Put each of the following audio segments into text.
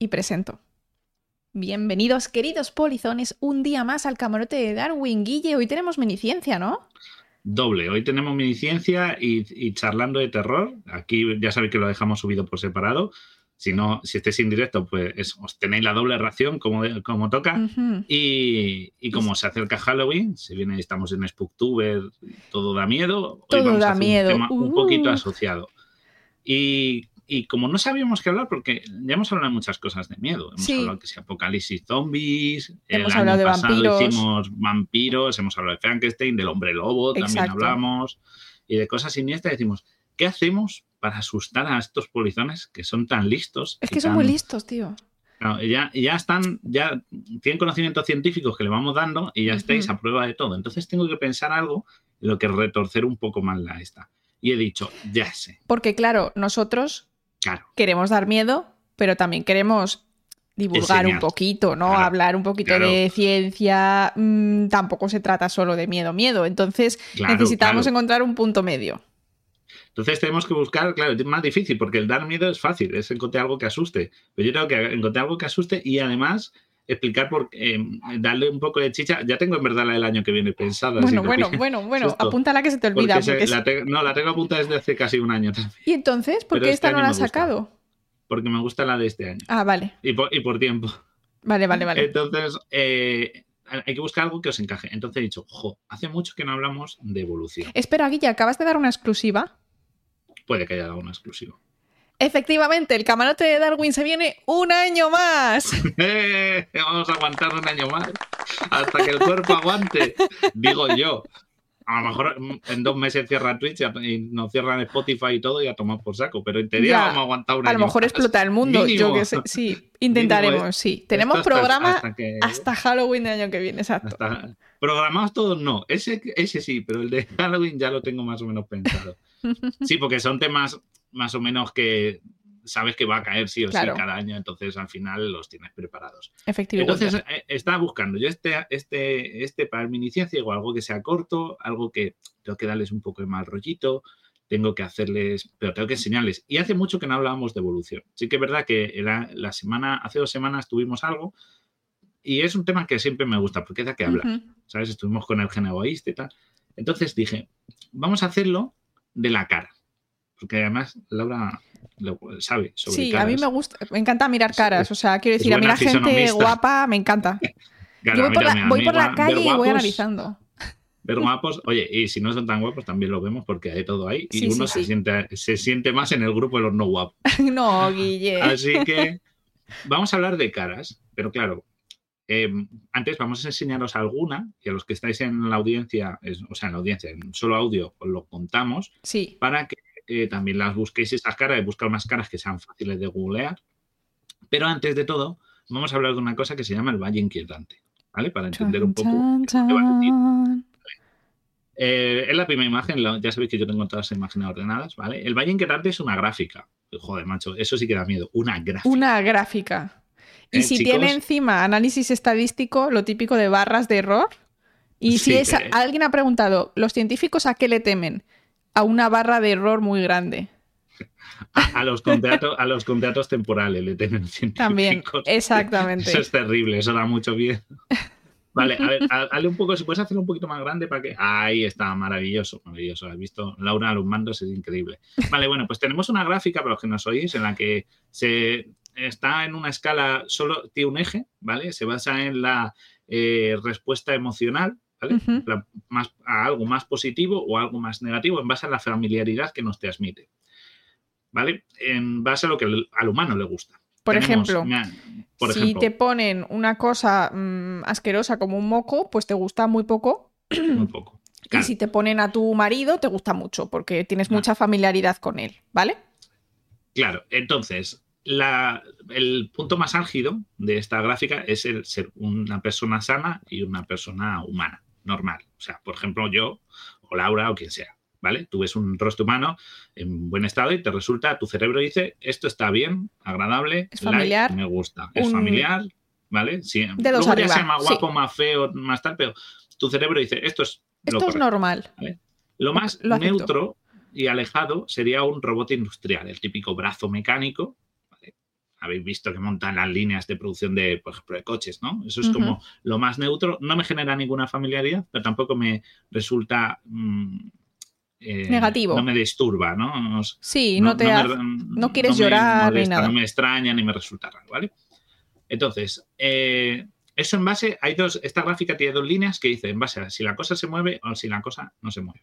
y presento. Bienvenidos, queridos polizones, un día más al camarote de Darwin. Guille, hoy tenemos miniciencia, ¿no? Doble, hoy tenemos miniciencia y, y charlando de terror. Aquí ya sabéis que lo dejamos subido por separado. Si no, si estáis en directo, pues os tenéis la doble ración como, como toca. Y, y como se acerca Halloween, se viene, estamos en Spooktuber, todo da miedo. Hoy Todo vamos a da hacer miedo. Un tema un Uh. poquito asociado. Y, y como no sabíamos qué hablar, porque ya hemos hablado de muchas cosas de miedo. Hemos Sí. hablado que si apocalipsis zombies, Hemos el año de pasado vampiros. hicimos vampiros, hemos hablado de Frankenstein, del hombre lobo, también hablamos, y de cosas siniestras. Decimos, ¿qué hacemos para asustar a estos polizones que son tan listos? Es que son tan- muy listos, tío. Claro, ya, ya están, ya tienen conocimientos científicos que le vamos dando y ya estáis a prueba de todo. Entonces tengo que pensar algo en lo que retorcer un poco más la esta. Y he dicho, ya sé, Porque, claro, nosotros claro. queremos dar miedo, pero también queremos divulgar un poquito, ¿no? Claro, Hablar un poquito claro. de ciencia. mm, tampoco se trata solo de miedo, miedo. Entonces Claro, necesitamos encontrar un punto medio. Entonces tenemos que buscar, claro, es más difícil porque el dar miedo es fácil, es encontrar algo que asuste. Pero yo tengo que encontrar algo que asuste y además explicar por eh, darle un poco de chicha. Ya tengo en verdad la del año que viene pensada. Bueno, bueno, bueno, bueno. Susto. Apúntala que se te olvida. Porque se- porque es- la te- no, la tengo apuntada desde hace casi un año también. Y entonces, ¿por pero qué este esta no la has gusta. sacado? Porque me gusta la de este año. Ah, vale. Y por, y por tiempo. Vale, vale, vale. Entonces, eh, hay que buscar algo que os encaje. Entonces he dicho, jo, hace mucho que no hablamos de evolución. Espera, Guilla, acabas de dar una exclusiva. Puede que haya dado una exclusivo. Efectivamente, el camarote de Darwin se viene un año más. ¡Eh! Vamos a aguantar un año más. Hasta que el cuerpo aguante. Digo yo. A lo mejor en dos meses cierra Twitch y nos cierran Spotify y todo y a tomar por saco. Pero en teoría Ya. vamos a aguantar un A año lo mejor más. explota el mundo. Yo que sé. Sí, intentaremos, Mínimo, sí. Tenemos hasta- programa hasta que- hasta Halloween del año que viene, exacto. hasta- Programados todos no. Ese, ese sí, pero el de Halloween ya lo tengo más o menos pensado. Sí, porque son temas más o menos que sabes que va a caer sí o Claro. sí cada año, entonces al final los tienes preparados. Efectivamente. Entonces eh, estaba buscando yo este, este, este para el miniciencia, o algo que sea corto, algo que tengo que darles un poco de mal rollito, tengo que hacerles, pero tengo que enseñarles. Y hace mucho que no hablábamos de evolución. Sí que es verdad que la, la semana, hace dos semanas tuvimos algo y es un tema que siempre me gusta porque da que hablar. Ujú. ¿sabes? Estuvimos con el gen egoísta y tal. Entonces dije, vamos a hacerlo de la cara. Porque además Laura lo sabe sobre Sí, caras. a mí me gusta, me encanta mirar caras. O sea, quiero decir, a la gente guapa me encanta. Claro, Yo voy por la, voy por calle y voy analizando. Ver guapos, oye, y si no son tan guapos también lo vemos porque hay todo ahí. Y Sí, sí, uno se, sí. Siente, se siente más en el grupo de los no guapos. no, Guille. Así que vamos a hablar de caras, pero claro, eh, antes vamos a enseñaros alguna y a los que estáis en la audiencia, es- o sea, en la audiencia, en solo audio, os lo contamos Sí, para que eh, también las busquéis estas caras buscar unas caras que sean fáciles de googlear. Pero antes de todo, vamos a hablar de una cosa que se llama el Valle Inquietante, ¿vale? Para entender un poco. Qué. Eh, es la primera imagen, ya sabéis que yo tengo todas las imágenes ordenadas, ¿vale? El Valle Inquietante es una gráfica. Joder, macho, eso sí que da miedo. Una gráfica. Una gráfica. Y Eh, si chicos. tiene encima análisis estadístico, lo típico de barras de error. Y si Sí, es, alguien ha preguntado, ¿los científicos a qué le temen? A una barra de error muy grande. A, a los contratos, a los contratos temporales le tienen También, exactamente. Eso es terrible, eso da mucho miedo. Vale, a ver, ha- hazle un poco, si puedes hacerlo un poquito más grande para que. Ahí está, maravilloso, maravilloso. Has visto, Laura a los mandos es increíble. Vale, bueno, pues tenemos una gráfica para los que nos oís en la que se está en una escala, solo tiene un eje, ¿vale? Se basa en la eh, respuesta emocional, ¿vale? Más, a algo más positivo o algo más negativo en base a la familiaridad que nos transmite. ¿Vale? En base a lo que al al humano le gusta. Por Tenemos, ejemplo, por si ejemplo, te ponen una cosa mm, asquerosa como un moco, pues te gusta muy poco. muy poco. Claro, Y si te ponen a tu marido, te gusta mucho, porque tienes Claro. mucha familiaridad con él, ¿vale? claro. entonces, la- el punto más álgido de esta gráfica es el ser una persona sana y una persona humana, normal. O sea, por ejemplo, yo o Laura o quien sea, ¿vale? Tú ves un rostro humano en buen estado y te resulta, tu cerebro dice, esto está bien, agradable, Es like, familiar, me gusta, es un- familiar, ¿vale? Sí. Dedos Luego ya sea más sí. guapo, más feo, más tal, pero tu cerebro dice, esto es lo Esto es correcto. normal. Lo más Lo neutro y alejado sería un robot industrial, el típico brazo mecánico. Habéis visto que montan las líneas de producción de, por ejemplo, de coches, ¿no? Eso es como lo más neutro. No me genera ninguna familiaridad, pero tampoco me resulta... Mm, eh, Negativo. No me disturba, ¿no? Sí, no, te no, quieres llorar ni nada. No me extraña ni me resulta raro, ¿vale? Entonces, eh, eso en base, hay dos, esta gráfica tiene dos líneas que dice en base a si la cosa se mueve o si la cosa no se mueve,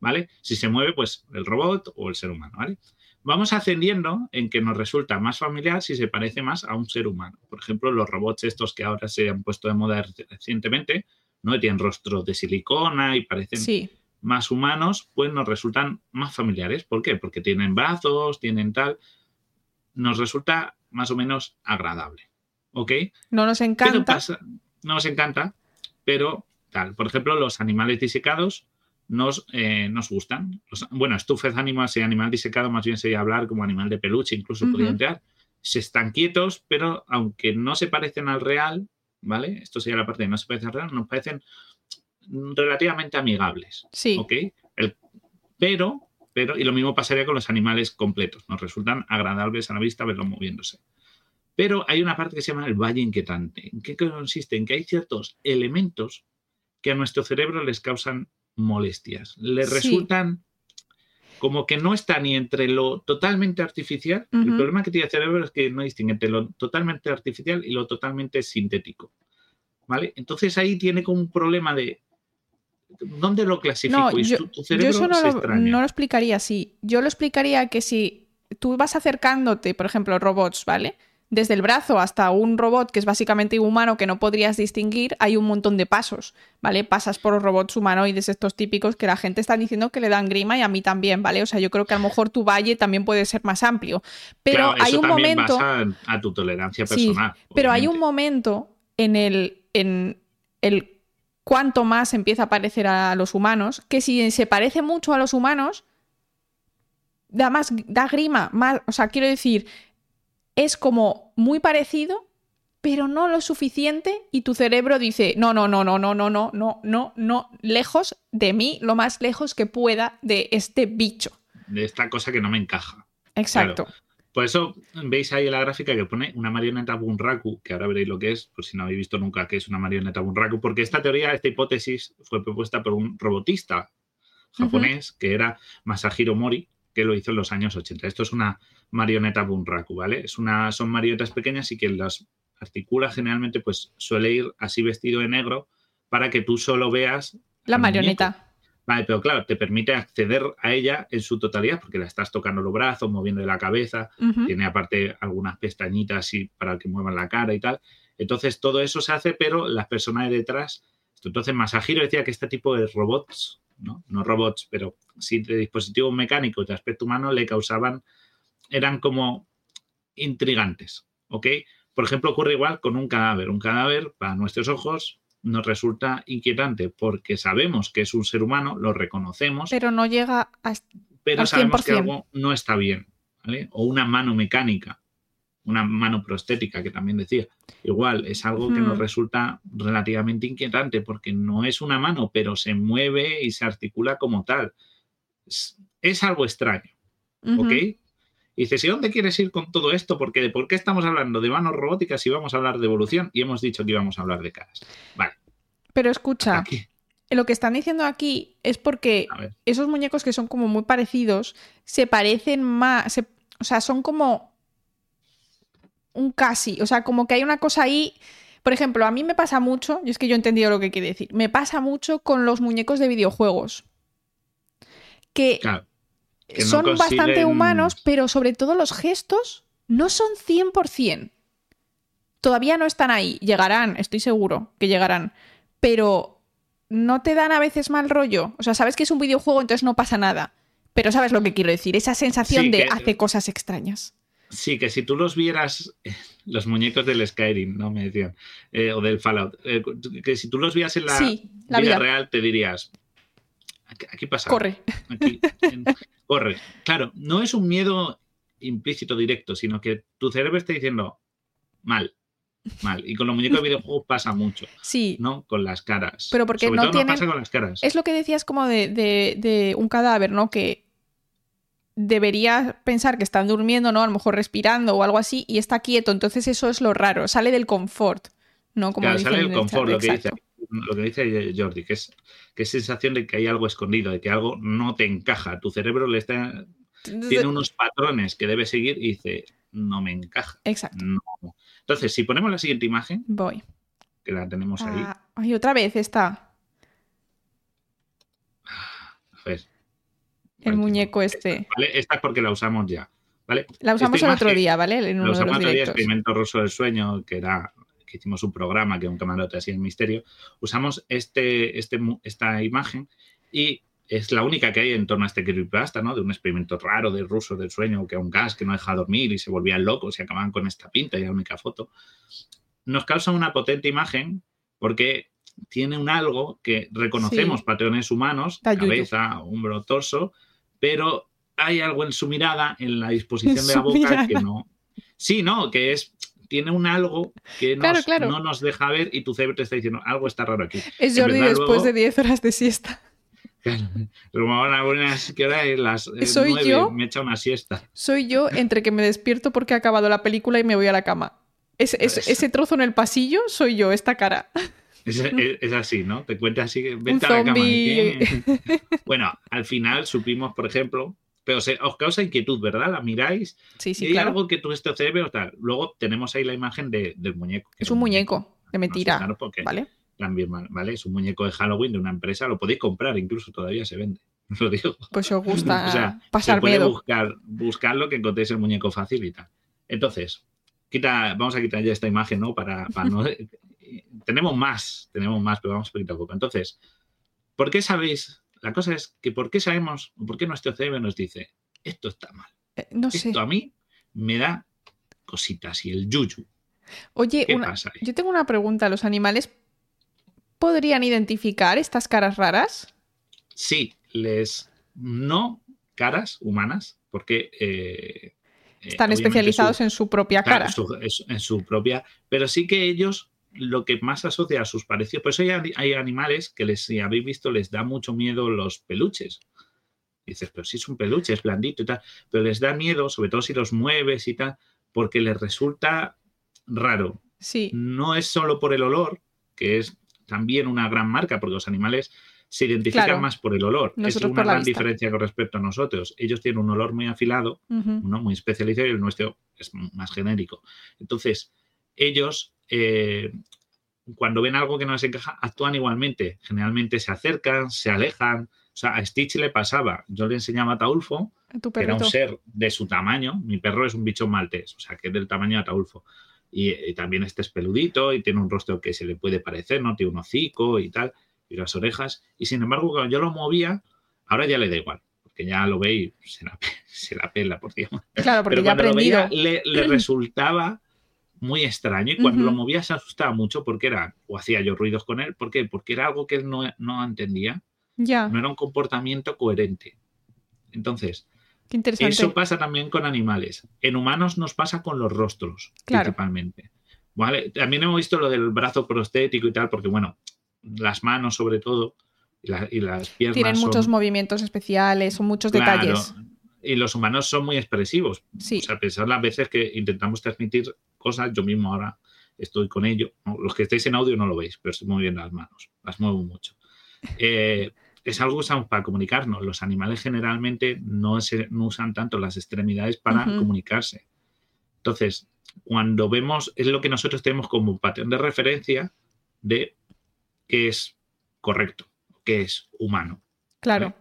¿vale? Si se mueve, pues el robot o el ser humano, ¿vale? Vamos ascendiendo en que nos resulta más familiar si se parece más a un ser humano. Por ejemplo, los robots estos que ahora se han puesto de moda recientemente, ¿no? Tienen rostros de silicona y parecen sí más humanos, pues nos resultan más familiares. ¿Por qué? Porque tienen brazos, tienen tal. Nos resulta más o menos agradable. ¿Ok? No nos encanta. no nos encanta, pero tal. Por ejemplo, los animales disecados nos, eh, nos gustan. bueno, estufes animales y animal disecado más bien sería hablar como animal de peluche, incluso podrían entrar. Se están quietos, pero aunque no se parecen al real, ¿vale? Esto sería la parte de no se parecen al real, nos parecen relativamente amigables. Sí. ¿Ok? pero, pero, y lo mismo pasaría con los animales completos, nos resultan agradables a la vista verlos moviéndose. Pero hay una parte que se llama el valle inquietante. ¿En qué consiste? En que hay ciertos elementos que a nuestro cerebro les causan molestias. Le resultan como que no está ni entre lo totalmente artificial. El problema que tiene el cerebro es que no distingue entre lo totalmente artificial y lo totalmente sintético. ¿Vale? Entonces ahí tiene como un problema de ¿Dónde lo clasifico? No, yo, eso no lo, explicaría así. Yo lo explicaría que si tú vas acercándote, por ejemplo, robots, ¿vale? Desde el brazo hasta un robot que es básicamente humano que no podrías distinguir, hay un montón de pasos, ¿vale? Pasas por los robots humanoides estos típicos que la gente está diciendo que le dan grima y a mí también, ¿vale? O sea, yo creo que a lo mejor tu valle también puede ser más amplio. Pero hay un momento. a tu tolerancia personal. pero hay un momento en el, en el cuanto más empieza a parecer a los humanos, que si se parece mucho a los humanos, da más, da grima, más, o sea, quiero decir, es como muy parecido, pero no lo suficiente y tu cerebro dice, no, no, no, no, no, no, no, no, no, no, lejos de mí, lo más lejos que pueda de este bicho. De esta cosa que no me encaja. Exacto. Por eso veis ahí en la gráfica que pone una marioneta Bunraku, que ahora veréis lo que es, por si no habéis visto nunca qué es una marioneta Bunraku, porque esta teoría, esta hipótesis fue propuesta por un robotista japonés que era Masahiro Mori, que lo hizo en los años 80. Esto es una marioneta Bunraku, ¿vale? Es una, son marionetas pequeñas y que las articula generalmente pues suele ir así vestido de negro para que tú solo veas la marioneta. Vale, pero claro, te permite acceder a ella en su totalidad porque la estás tocando los brazos, moviendo la cabeza, tiene aparte algunas pestañitas así para que muevan la cara y tal. Entonces todo eso se hace, pero las personas de detrás. Entonces Masahiro decía que este tipo de robots, no, no robots, pero sí de dispositivos mecánicos de aspecto humano le causaban, eran como intrigantes, ¿ok? Por ejemplo, ocurre igual con un cadáver. Un cadáver, para nuestros ojos, nos resulta inquietante porque sabemos que es un ser humano, lo reconocemos. Pero no llega a. Pero sabemos que algo no está bien. ¿vale? O una mano mecánica, una mano prostética, que también decía. Igual, es algo que nos resulta relativamente inquietante porque no es una mano, pero se mueve y se articula como tal. Es, algo extraño. ¿Ok? Y dices, ¿y dónde quieres ir con todo esto? Porque ¿de por qué estamos hablando de manos robóticas y vamos a hablar de evolución? Y hemos dicho que íbamos a hablar de caras. Vale. Pero escucha, lo que están diciendo aquí es porque esos muñecos que son como muy parecidos se parecen más, o sea, son como un casi, o sea, como que hay una cosa ahí. Por ejemplo, a mí me pasa mucho, y es que yo he entendido lo que quiere decir, me pasa mucho con los muñecos de videojuegos. Que son bastante humanos, pero sobre todo los gestos no son 100%. Todavía no están ahí, llegarán, estoy seguro que llegarán, pero no te dan a veces mal rollo. O sea, sabes que es un videojuego, entonces no pasa nada. Pero sabes lo que quiero decir, esa sensación de hace cosas extrañas. Sí, que si tú los vieras, los muñecos del Skyrim, ¿no? Me decían, eh, o del Fallout, eh, que si tú los vieras en la, vida, real, te dirías, aquí, pasa. Corre. corre. Claro, no es un miedo implícito directo, sino que tu cerebro está diciendo mal, mal. Y con los muñecos de videojuegos pasa mucho. Sí. ¿No? Con las caras. Pero porque no, pasa con las caras. Es lo que decías como de, un cadáver, ¿no? Que debería pensar que están durmiendo, ¿no? A lo mejor respirando o algo así, y está quieto. Entonces eso es lo raro, sale del confort, ¿no? Como claro, sale del confort, lo que, dice, lo que dice Jordi, que es, que es sensación de que hay algo escondido, de que algo no te encaja. Tu cerebro le está, tiene unos patrones que debe seguir y dice, no me encaja. Exacto. Entonces, si ponemos la siguiente imagen. Voy. Que la tenemos ahí. Ah, ay, otra vez está. A ver. El muñeco este. ¿vale? Esta es porque la usamos ya. ¿vale? La usamos el otro día, ¿vale? En uno la usamos el otro día, Experimento Ruso del Sueño, que era que hicimos un programa que un camarote así en misterio. Usamos este, este, esta imagen y es la única que hay en torno a este creepypasta, ¿no? De un experimento raro de ruso del sueño, que a un gas que no deja dormir y se volvían locos y acababan con esta pinta y la única foto. Nos causa una potente imagen porque tiene un algo que reconocemos patrones humanos, cabeza, hombro, torso, pero hay algo en su mirada, en la disposición de la boca que no. Sí, no, que es tiene un algo que no nos deja ver y tu cerebro te está diciendo algo está raro aquí. Es Jordi después de 10 horas de siesta. Pero a buenas que hora las eh, ¿Soy yo? me echa una siesta. Soy yo entre que me despierto porque ha acabado la película y me voy a la cama. ese trozo en el pasillo soy yo, esta cara. Es, así, ¿no? Te cuenta así, vente a la cama. Bueno, al final supimos, por ejemplo, pero os causa inquietud, ¿verdad? La miráis sí, sí, y hay algo que tú este cerebro tal. Luego tenemos ahí la imagen del muñeco. Es un muñeco, de mentira. claro, porque ¿vale? También, ¿vale? Es un muñeco de Halloween de una empresa, lo podéis comprar, incluso todavía se vende. Lo digo. Pues os gusta o sea, pasar se puede Buscar, buscarlo que encontréis el muñeco fácil y tal. Entonces, quita, vamos a quitar ya esta imagen, ¿no? Para, para no tenemos más, tenemos más, pero vamos poquito a poco. Entonces, ¿por qué sabéis? La cosa es que ¿por qué sabemos, por qué nuestro cerebro nos dice, esto está mal? Eh, no sé. Esto a mí me da cositas y el yuyu. Oye, yo tengo una pregunta. ¿Los animales podrían identificar estas caras raras? Sí, les no caras humanas, porque eh, están especializados en su propia cara. en su propia, pero sí que ellos lo que más asocia a sus parecidos. Por eso hay, animales que les, si habéis visto, les da mucho miedo los peluches. dices, pero si es un peluche, es blandito y tal. Pero les da miedo, sobre todo si los mueves y tal, porque les resulta raro. Sí. No es solo por el olor, que es también una gran marca, porque los animales se identifican más por el olor. es una gran diferencia con respecto a nosotros. Ellos tienen un olor muy afilado, muy especializado, y el nuestro es más genérico. Entonces, ellos eh, cuando ven algo que no les encaja, actúan igualmente. Generalmente se acercan, se alejan. O sea, a Stitch le pasaba. Yo le enseñaba a Taulfo, que era un ser de su tamaño. Mi perro es un bicho maltés, o sea, que es del tamaño de Taulfo. Y, también este es peludito y tiene un rostro que se le puede parecer, ¿no? Tiene un hocico y tal, y las orejas. Y sin embargo, cuando yo lo movía, ahora ya le da igual, porque ya lo ve y se la, se la pela, por Dios. Claro, porque ya aprendido. le, le resultaba muy extraño y cuando lo movía se asustaba mucho porque era, o hacía yo ruidos con él, ¿por qué? Porque era algo que él no, no entendía. Ya. No era un comportamiento coherente. Entonces, eso pasa también con animales. En humanos nos pasa con los rostros, principalmente. ¿Vale? También hemos visto lo del brazo prostético y tal, porque bueno, las manos sobre todo y, las piernas. Tienen muchos movimientos especiales, son muchos detalles. Y los humanos son muy expresivos. Sí. O sea, pensar las veces que intentamos transmitir cosas, yo mismo ahora estoy con ello. Los que estáis en audio no lo veis, pero estoy moviendo las manos, las muevo mucho. Eh, es algo que usamos para comunicarnos. Los animales generalmente no, usan tanto las extremidades para comunicarse. Entonces, cuando vemos, es lo que nosotros tenemos como patrón de referencia de qué es correcto, qué es humano. Claro.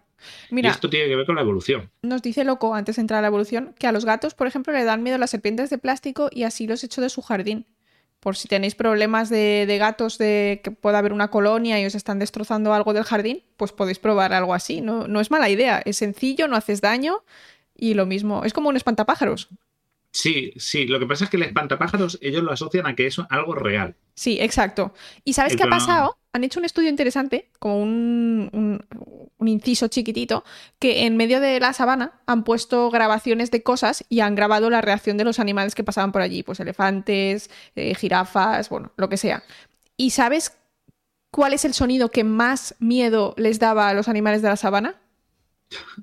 Mira, y esto tiene que ver con la evolución. Nos dice Loco, antes de entrar a la evolución, que a los gatos, por ejemplo, le dan miedo las serpientes de plástico y así los echo de su jardín. Por si tenéis problemas de, gatos de que pueda haber una colonia y os están destrozando algo del jardín, pues podéis probar algo así. No, no es mala idea, es sencillo, no haces daño y lo mismo, es como un espantapájaros. Sí, sí. Lo que pasa es que el espantapájaros ellos lo asocian a que es algo real. Sí, exacto. ¿Y sabes qué ha pasado? Han hecho un estudio interesante, como un, inciso chiquitito, que en medio de la sabana han puesto grabaciones de cosas y han grabado la reacción de los animales que pasaban por allí, pues elefantes, eh, jirafas, bueno, lo que sea. ¿Y sabes cuál es el sonido que más miedo les daba a los animales de la sabana?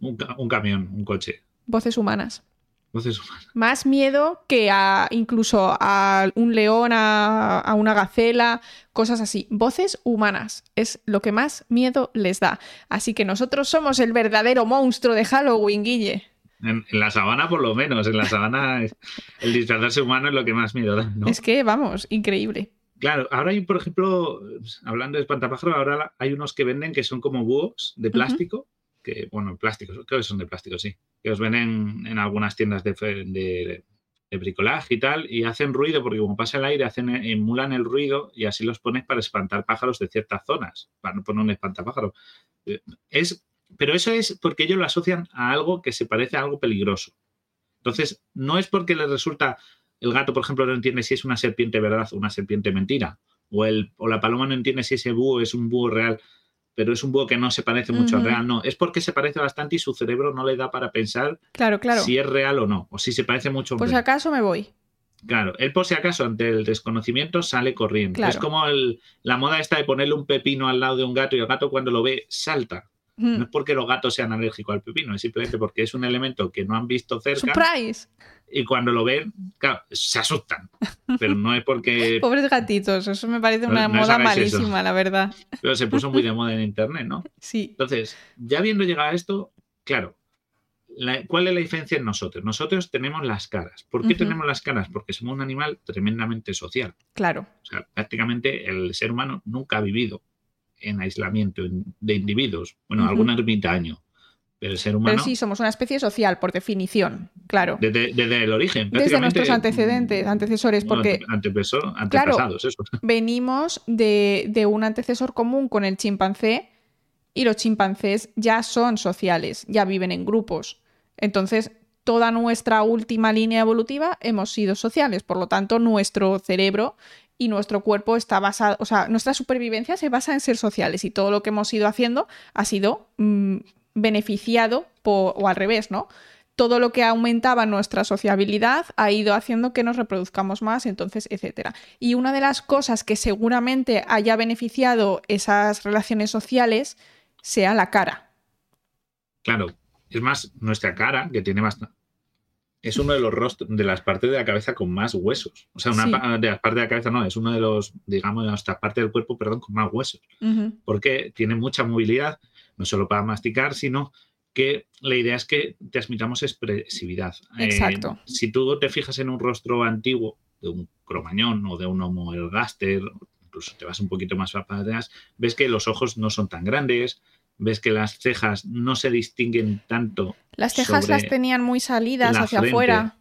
un camión, un coche. Voces humanas. Voces humanas. Más miedo que a incluso a un león, a, una gacela, cosas así. Voces humanas es lo que más miedo les da. Así que nosotros somos el verdadero monstruo de Halloween, Guille. En, la sabana, por lo menos. En la sabana, el disfrazarse humano es lo que más miedo da. Es que, vamos, increíble. Claro, ahora hay, por ejemplo, hablando de espantapájaros, ahora hay unos que venden que son como búhos de plástico, que, bueno, plásticos, creo que son de plástico, sí, que os venden en algunas tiendas de, de, bricolaje y tal, y hacen ruido porque como pasa el aire, hacen, emulan el ruido y así los pones para espantar pájaros de ciertas zonas, para no poner un espantapájaro. Eh, es, pero eso es porque ellos lo asocian a algo que se parece a algo peligroso. Entonces, no es porque les resulta el gato, por ejemplo, no entiende si es una serpiente verdad o una serpiente mentira. O, el, o la paloma no entiende si ese búho es un búho real, pero es un búho que no se parece mucho al real. No, es porque se parece bastante y su cerebro no le da para pensar claro, claro. si es real o no, o si se parece mucho. Por si acaso me voy. Claro, él por si acaso ante el desconocimiento sale corriendo. Es como la moda esta de ponerle un pepino al lado de un gato y el gato cuando lo ve salta. No es porque los gatos sean alérgicos al pepino, es simplemente porque es un elemento que no han visto cerca. ¡Surprise! Y cuando lo ven, claro, se asustan. Pero no es porque. Pobres gatitos, eso me parece una moda malísima, la verdad. Pero se puso muy de moda en internet, ¿no? Sí. Entonces, ya habiendo llegado a esto, claro, ¿cuál es la diferencia en nosotros? Nosotros tenemos las caras. ¿Por qué tenemos las caras? Porque somos un animal tremendamente social. Claro. O sea, prácticamente el ser humano nunca ha vivido en aislamiento de individuos. Bueno, algún ermitaño. Pero el ser humano. Pero sí, somos una especie social, por definición, claro. Desde, el origen. Desde nuestros antecedentes, antecesores, porque. antepasados, eso. Venimos de, de un antecesor común con el chimpancé y los chimpancés ya son sociales, ya viven en grupos. Entonces, toda nuestra última línea evolutiva hemos sido sociales, por lo tanto, nuestro cerebro y nuestro cuerpo está basado, o sea, nuestra supervivencia se basa en ser sociales y todo lo que hemos ido haciendo ha sido mm, beneficiado o al revés, ¿no? Todo lo que aumentaba nuestra sociabilidad ha ido haciendo que nos reproduzcamos más, entonces, etcétera. Y una de las cosas que seguramente haya beneficiado esas relaciones sociales sea la cara. Claro, es más, nuestra cara, que tiene bastante, es uno de los rostros, de las partes de la cabeza con más huesos. O sea, una de las partes de la cabeza no, es uno de los, digamos, de nuestra parte del cuerpo, perdón, con más huesos. Porque tiene mucha movilidad, no solo para masticar, sino que la idea es que transmitamos expresividad. Eh, Exacto. si tú te fijas en un rostro antiguo de un cromañón o de un homo ergaster, incluso te vas un poquito más para atrás, ves que los ojos no son tan grandes, ves que las cejas no se distinguen tanto. Las cejas las tenían muy salidas hacia afuera.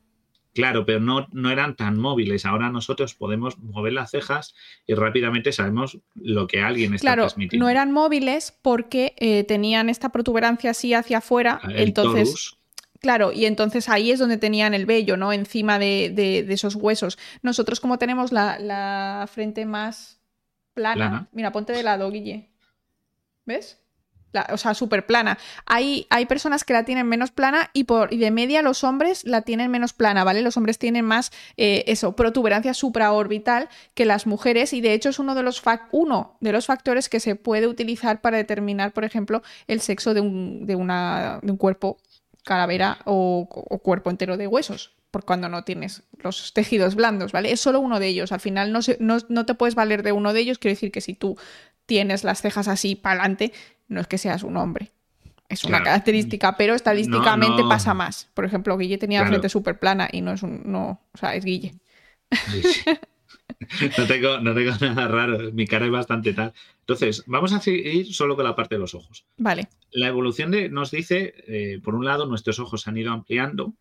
Claro, pero no, no eran tan móviles. Ahora nosotros podemos mover las cejas y rápidamente sabemos lo que alguien está claro, transmitiendo. No eran móviles porque eh, tenían esta protuberancia así hacia afuera. entonces, Claro, y entonces ahí es donde tenían el vello, ¿no? Encima de, esos huesos. Nosotros, como tenemos la, frente más plana, plana, mira, ponte de lado, Guille. ¿Ves? O sea, súper plana. Hay, hay personas que la tienen menos plana y, por, y de media los hombres la tienen menos plana, ¿vale? Los hombres tienen más, eh, eso, protuberancia supraorbital que las mujeres y de hecho es uno de, los uno de los factores que se puede utilizar para determinar, por ejemplo, el sexo de un, de una, de un cuerpo calavera o, cuerpo entero de huesos por cuando no tienes los tejidos blandos, ¿vale? Es solo uno de ellos. Al final no, no, no, te puedes valer de uno de ellos. Quiero decir que si tú tienes las cejas así para adelante, no es que seas un hombre. Es una característica, pero estadísticamente pasa más. Por ejemplo, Guille tenía la frente súper plana y no es un. No, o sea, es Guille. No tengo, nada raro, mi cara es bastante tal. Entonces, vamos a seguir solo con la parte de los ojos. Vale. La evolución de, nos dice, eh, por un lado, nuestros ojos se han ido ampliando,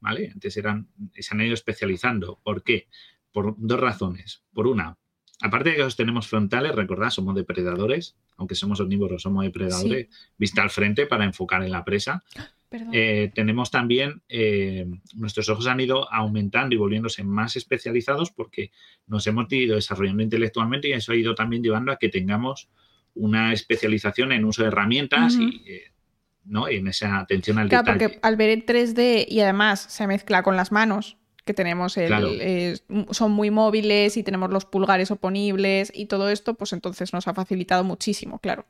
¿vale? Antes eran, se han ido especializando. ¿Por qué? Por dos razones. Por una, aparte de que los tenemos frontales, recordad, somos depredadores, aunque somos omnívoros, somos depredadores, vista al frente para enfocar en la presa. Eh, tenemos también, eh, nuestros ojos han ido aumentando y volviéndose más especializados porque nos hemos ido desarrollando intelectualmente y eso ha ido también llevando a que tengamos una especialización en uso de herramientas y, eh, ¿no? en esa atención al claro, porque al ver en 3D y además se mezcla con las manos, que tenemos el, son muy móviles y tenemos los pulgares oponibles y todo esto, pues entonces nos ha facilitado muchísimo, claro.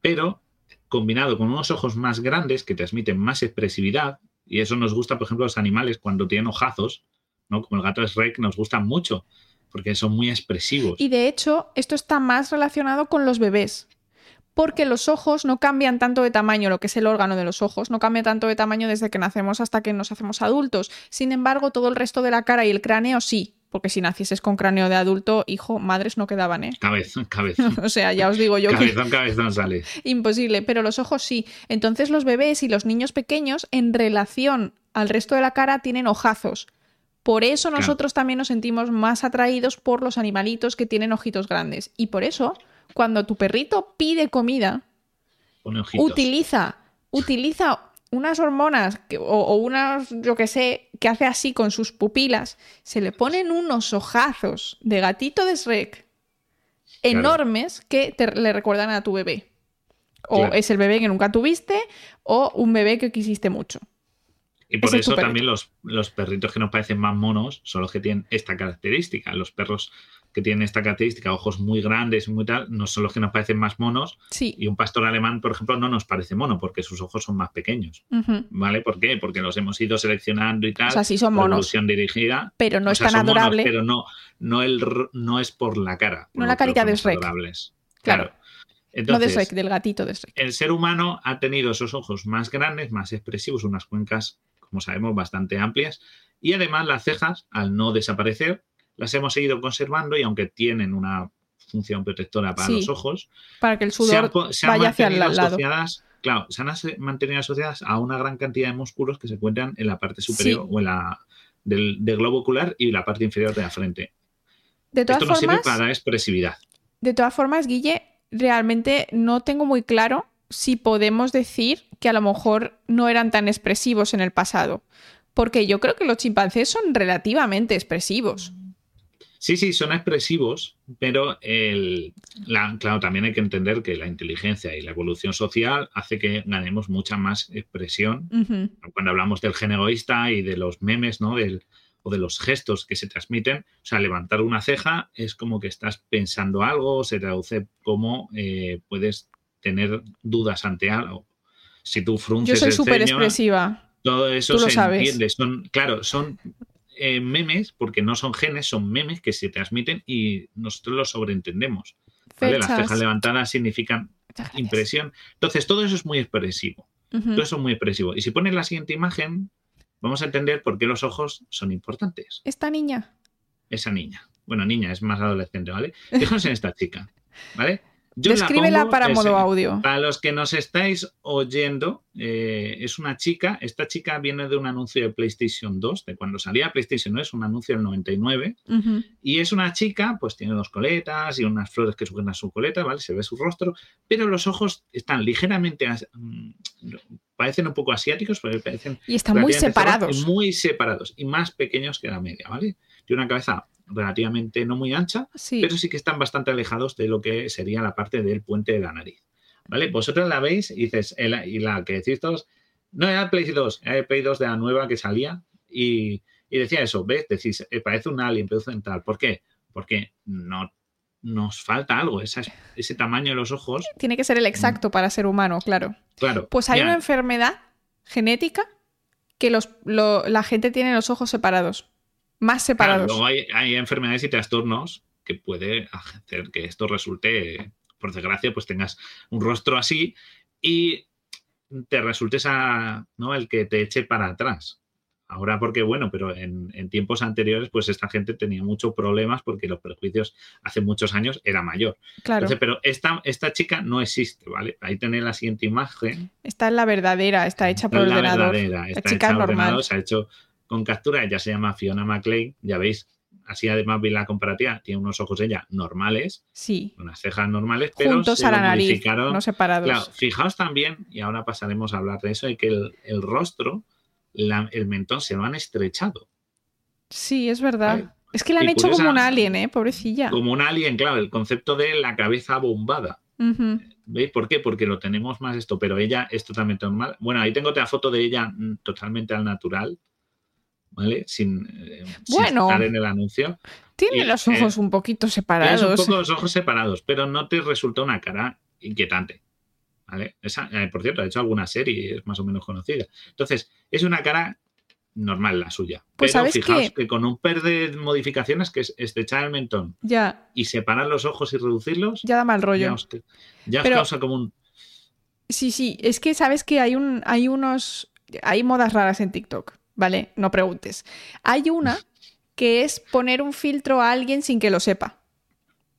Pero combinado con unos ojos más grandes que transmiten más expresividad, Y eso nos gusta, por ejemplo, los animales cuando tienen ojazos, ¿no? Como el gato es rec, nos gustan mucho, porque son muy expresivos. Y de hecho, esto está más relacionado con los bebés porque los ojos no cambian tanto de tamaño, lo que es el órgano de los ojos, no cambia tanto de tamaño desde que nacemos hasta que nos hacemos adultos. Sin embargo, todo el resto de la cara y el cráneo sí, porque si nacieses con cráneo de adulto, hijo, madres no quedaban, ¿eh? Cabezón, cabezón. o sea, ya os digo yo cabezón, cabezón sale. Imposible, pero los ojos sí. Entonces los bebés y los niños pequeños, en relación al resto de la cara, tienen ojazos. Por eso nosotros también nos sentimos más atraídos por los animalitos que tienen ojitos grandes. Y por eso cuando tu perrito pide comida, utiliza, utiliza unas hormonas o, unas, yo que sé, que hace así con sus pupilas, se le ponen unos ojazos de gatito de Shrek enormes que le recuerdan a tu bebé. O es el bebé que nunca tuviste o un bebé que quisiste mucho. Y por eso también los, los, perritos que nos parecen más monos son los que tienen esta característica. Los perros que tienen esta característica, ojos muy grandes y muy tal, no son los que nos parecen más monos. Sí. Y un pastor alemán, por ejemplo, no nos parece mono porque sus ojos son más pequeños. ¿Vale? ¿Por qué? Porque los hemos ido seleccionando y tal. O sea, sí son monos. dirigida. Pero no es tan adorable. pero no, no, el, no es por la cara. no la carita de Shrek. Claro. no de Shrek, del gatito de Shrek. El ser humano ha tenido esos ojos más grandes, más expresivos, unas cuencas, como sabemos, bastante amplias. Y además las cejas, al no desaparecer, las hemos seguido conservando y aunque tienen una función protectora para los ojos, para que el sudor vaya hacia el lado. Claro, se han mantenido asociadas a una gran cantidad de músculos que se encuentran en la parte superior o en la del, globo ocular y la parte inferior de la frente. De todas Esto nos formas, sirve para expresividad. De todas formas, Guille, realmente no tengo muy claro si podemos decir que a lo mejor no eran tan expresivos en el pasado. Porque yo creo que los chimpancés son relativamente expresivos. Sí, sí, son expresivos, pero el, claro, también hay que entender que la inteligencia y la evolución social hace que ganemos mucha más expresión. Cuando hablamos del gen egoísta y de los memes, ¿no? Del, o de los gestos que se transmiten, o sea, levantar una ceja es como que estás pensando algo, se traduce como eh, puedes tener dudas ante algo. Si tú frunces Yo soy súper expresiva. Todo eso se entiende. Son, claro, son eh, memes, porque no son genes, son memes que se transmiten y nosotros los sobreentendemos. Las cejas levantadas significan impresión. Entonces, todo eso es muy expresivo. Todo eso es muy expresivo. Y si pones la siguiente imagen, vamos a entender por qué los ojos son importantes. Esta niña. Esa niña. Bueno, niña, es más adolescente, ¿vale? Fijaos en esta chica, ¿vale? Descríbela para modo audio. Para los que nos estáis oyendo, eh, es una chica. Esta chica viene de un anuncio de PlayStation 2, de cuando salía PlayStation 2, es un anuncio del 99. Y es una chica, pues tiene dos coletas y unas flores que sujetan su coleta, ¿vale? Se ve su rostro, pero los ojos están ligeramente. Mm, parecen un poco asiáticos, pero parecen. Y están muy separados. Muy separados y más pequeños que la media, ¿vale? Tiene una cabeza relativamente no muy ancha, pero sí que están bastante alejados de lo que sería la parte del puente de la nariz. ¿Vale? Vosotros la veis y dices, y la que decís todos, no era el Play 2, era el Play 2 de la nueva que salía y, decía eso, ¿ves? Decís, eh, parece un alien, parece central. ¿Por qué? Porque no nos falta algo, ese tamaño de los ojos. Tiene que ser el exacto para ser humano, claro. Claro. Pues hay una enfermedad genética que los, la gente tiene los ojos separados más separados. luego hay, enfermedades y trastornos que puede hacer que esto resulte, por desgracia, pues tengas un rostro así y te resulte esa, ¿no? el que te eche para atrás. Ahora porque, bueno, pero en, tiempos anteriores, pues esta gente tenía muchos problemas porque los prejuicios hace muchos años era mayor. Claro. pero esta, esta chica no existe, ¿vale? Ahí tenéis la siguiente imagen. Esta es la verdadera, está hecha por la ordenador. Verdadera, está chica hecha normal. se ha hecho con captura, ella se llama Fiona McLean, ya veis, así además vi la comparativa, tiene unos ojos ella normales, sí. unas cejas normales, pero Juntos se a la nariz, no separados. Claro, fijaos también, y ahora pasaremos a hablar de eso, de que el, rostro, el mentón se lo han estrechado. Sí, es verdad. Es que la han hecho como un alien, ¿eh? Pobrecilla. Como un alien, claro, el concepto de la cabeza bombada. ¿Veis por qué? Porque lo tenemos más esto, pero ella es totalmente normal. Bueno, ahí tengo otra foto de ella mm, totalmente al natural. ¿Vale? Sin, eh, bueno, estar en el anuncio. Tiene los ojos eh, un poquito separados. un poco los ojos separados, pero no te resulta una cara inquietante. ¿vale? Eh, por cierto, ha hecho alguna serie, es más o menos conocida. Entonces, es una cara normal la suya. Pues pero fijaos que... con un par de modificaciones que es estrechar el mentón ya. y separar los ojos y reducirlos. Ya da mal rollo. Ya os, causa como un. Sí, sí, es que sabes que hay un, hay unos. Hay modas raras en TikTok, ¿vale? No preguntes. Hay una que es poner un filtro a alguien sin que lo sepa.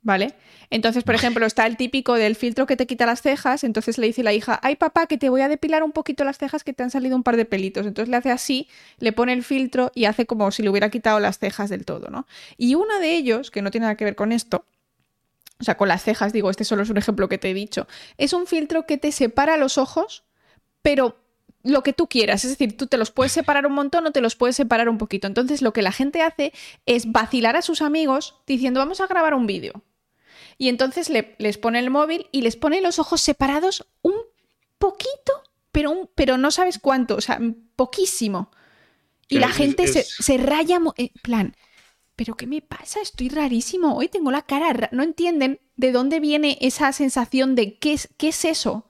¿Vale? Entonces, por ejemplo, está el típico del filtro que te quita las cejas, entonces le dice la hija, ay papá, que te voy a depilar un poquito las cejas que te han salido un par de pelitos. Entonces le hace así, le pone el filtro y hace como si le hubiera quitado las cejas del todo, ¿no? Y uno de ellos, que no tiene nada que ver con esto, o sea, con las cejas, digo, este solo es un ejemplo que te he dicho, es un filtro que te separa los ojos, pero lo que tú quieras. Es decir, tú te los puedes separar un montón o te los puedes separar un poquito. Entonces, lo que la gente hace es vacilar a sus amigos diciendo, vamos a grabar un vídeo. Y entonces les pone el móvil y les pone los ojos separados un poquito, pero, un, pero no sabes cuánto, o sea, poquísimo. Y la gente Se, se, raya, en plan, ¿pero qué me pasa? Estoy rarísimo, hoy tengo la cara... No entienden de dónde viene esa sensación de qué es, qué es eso.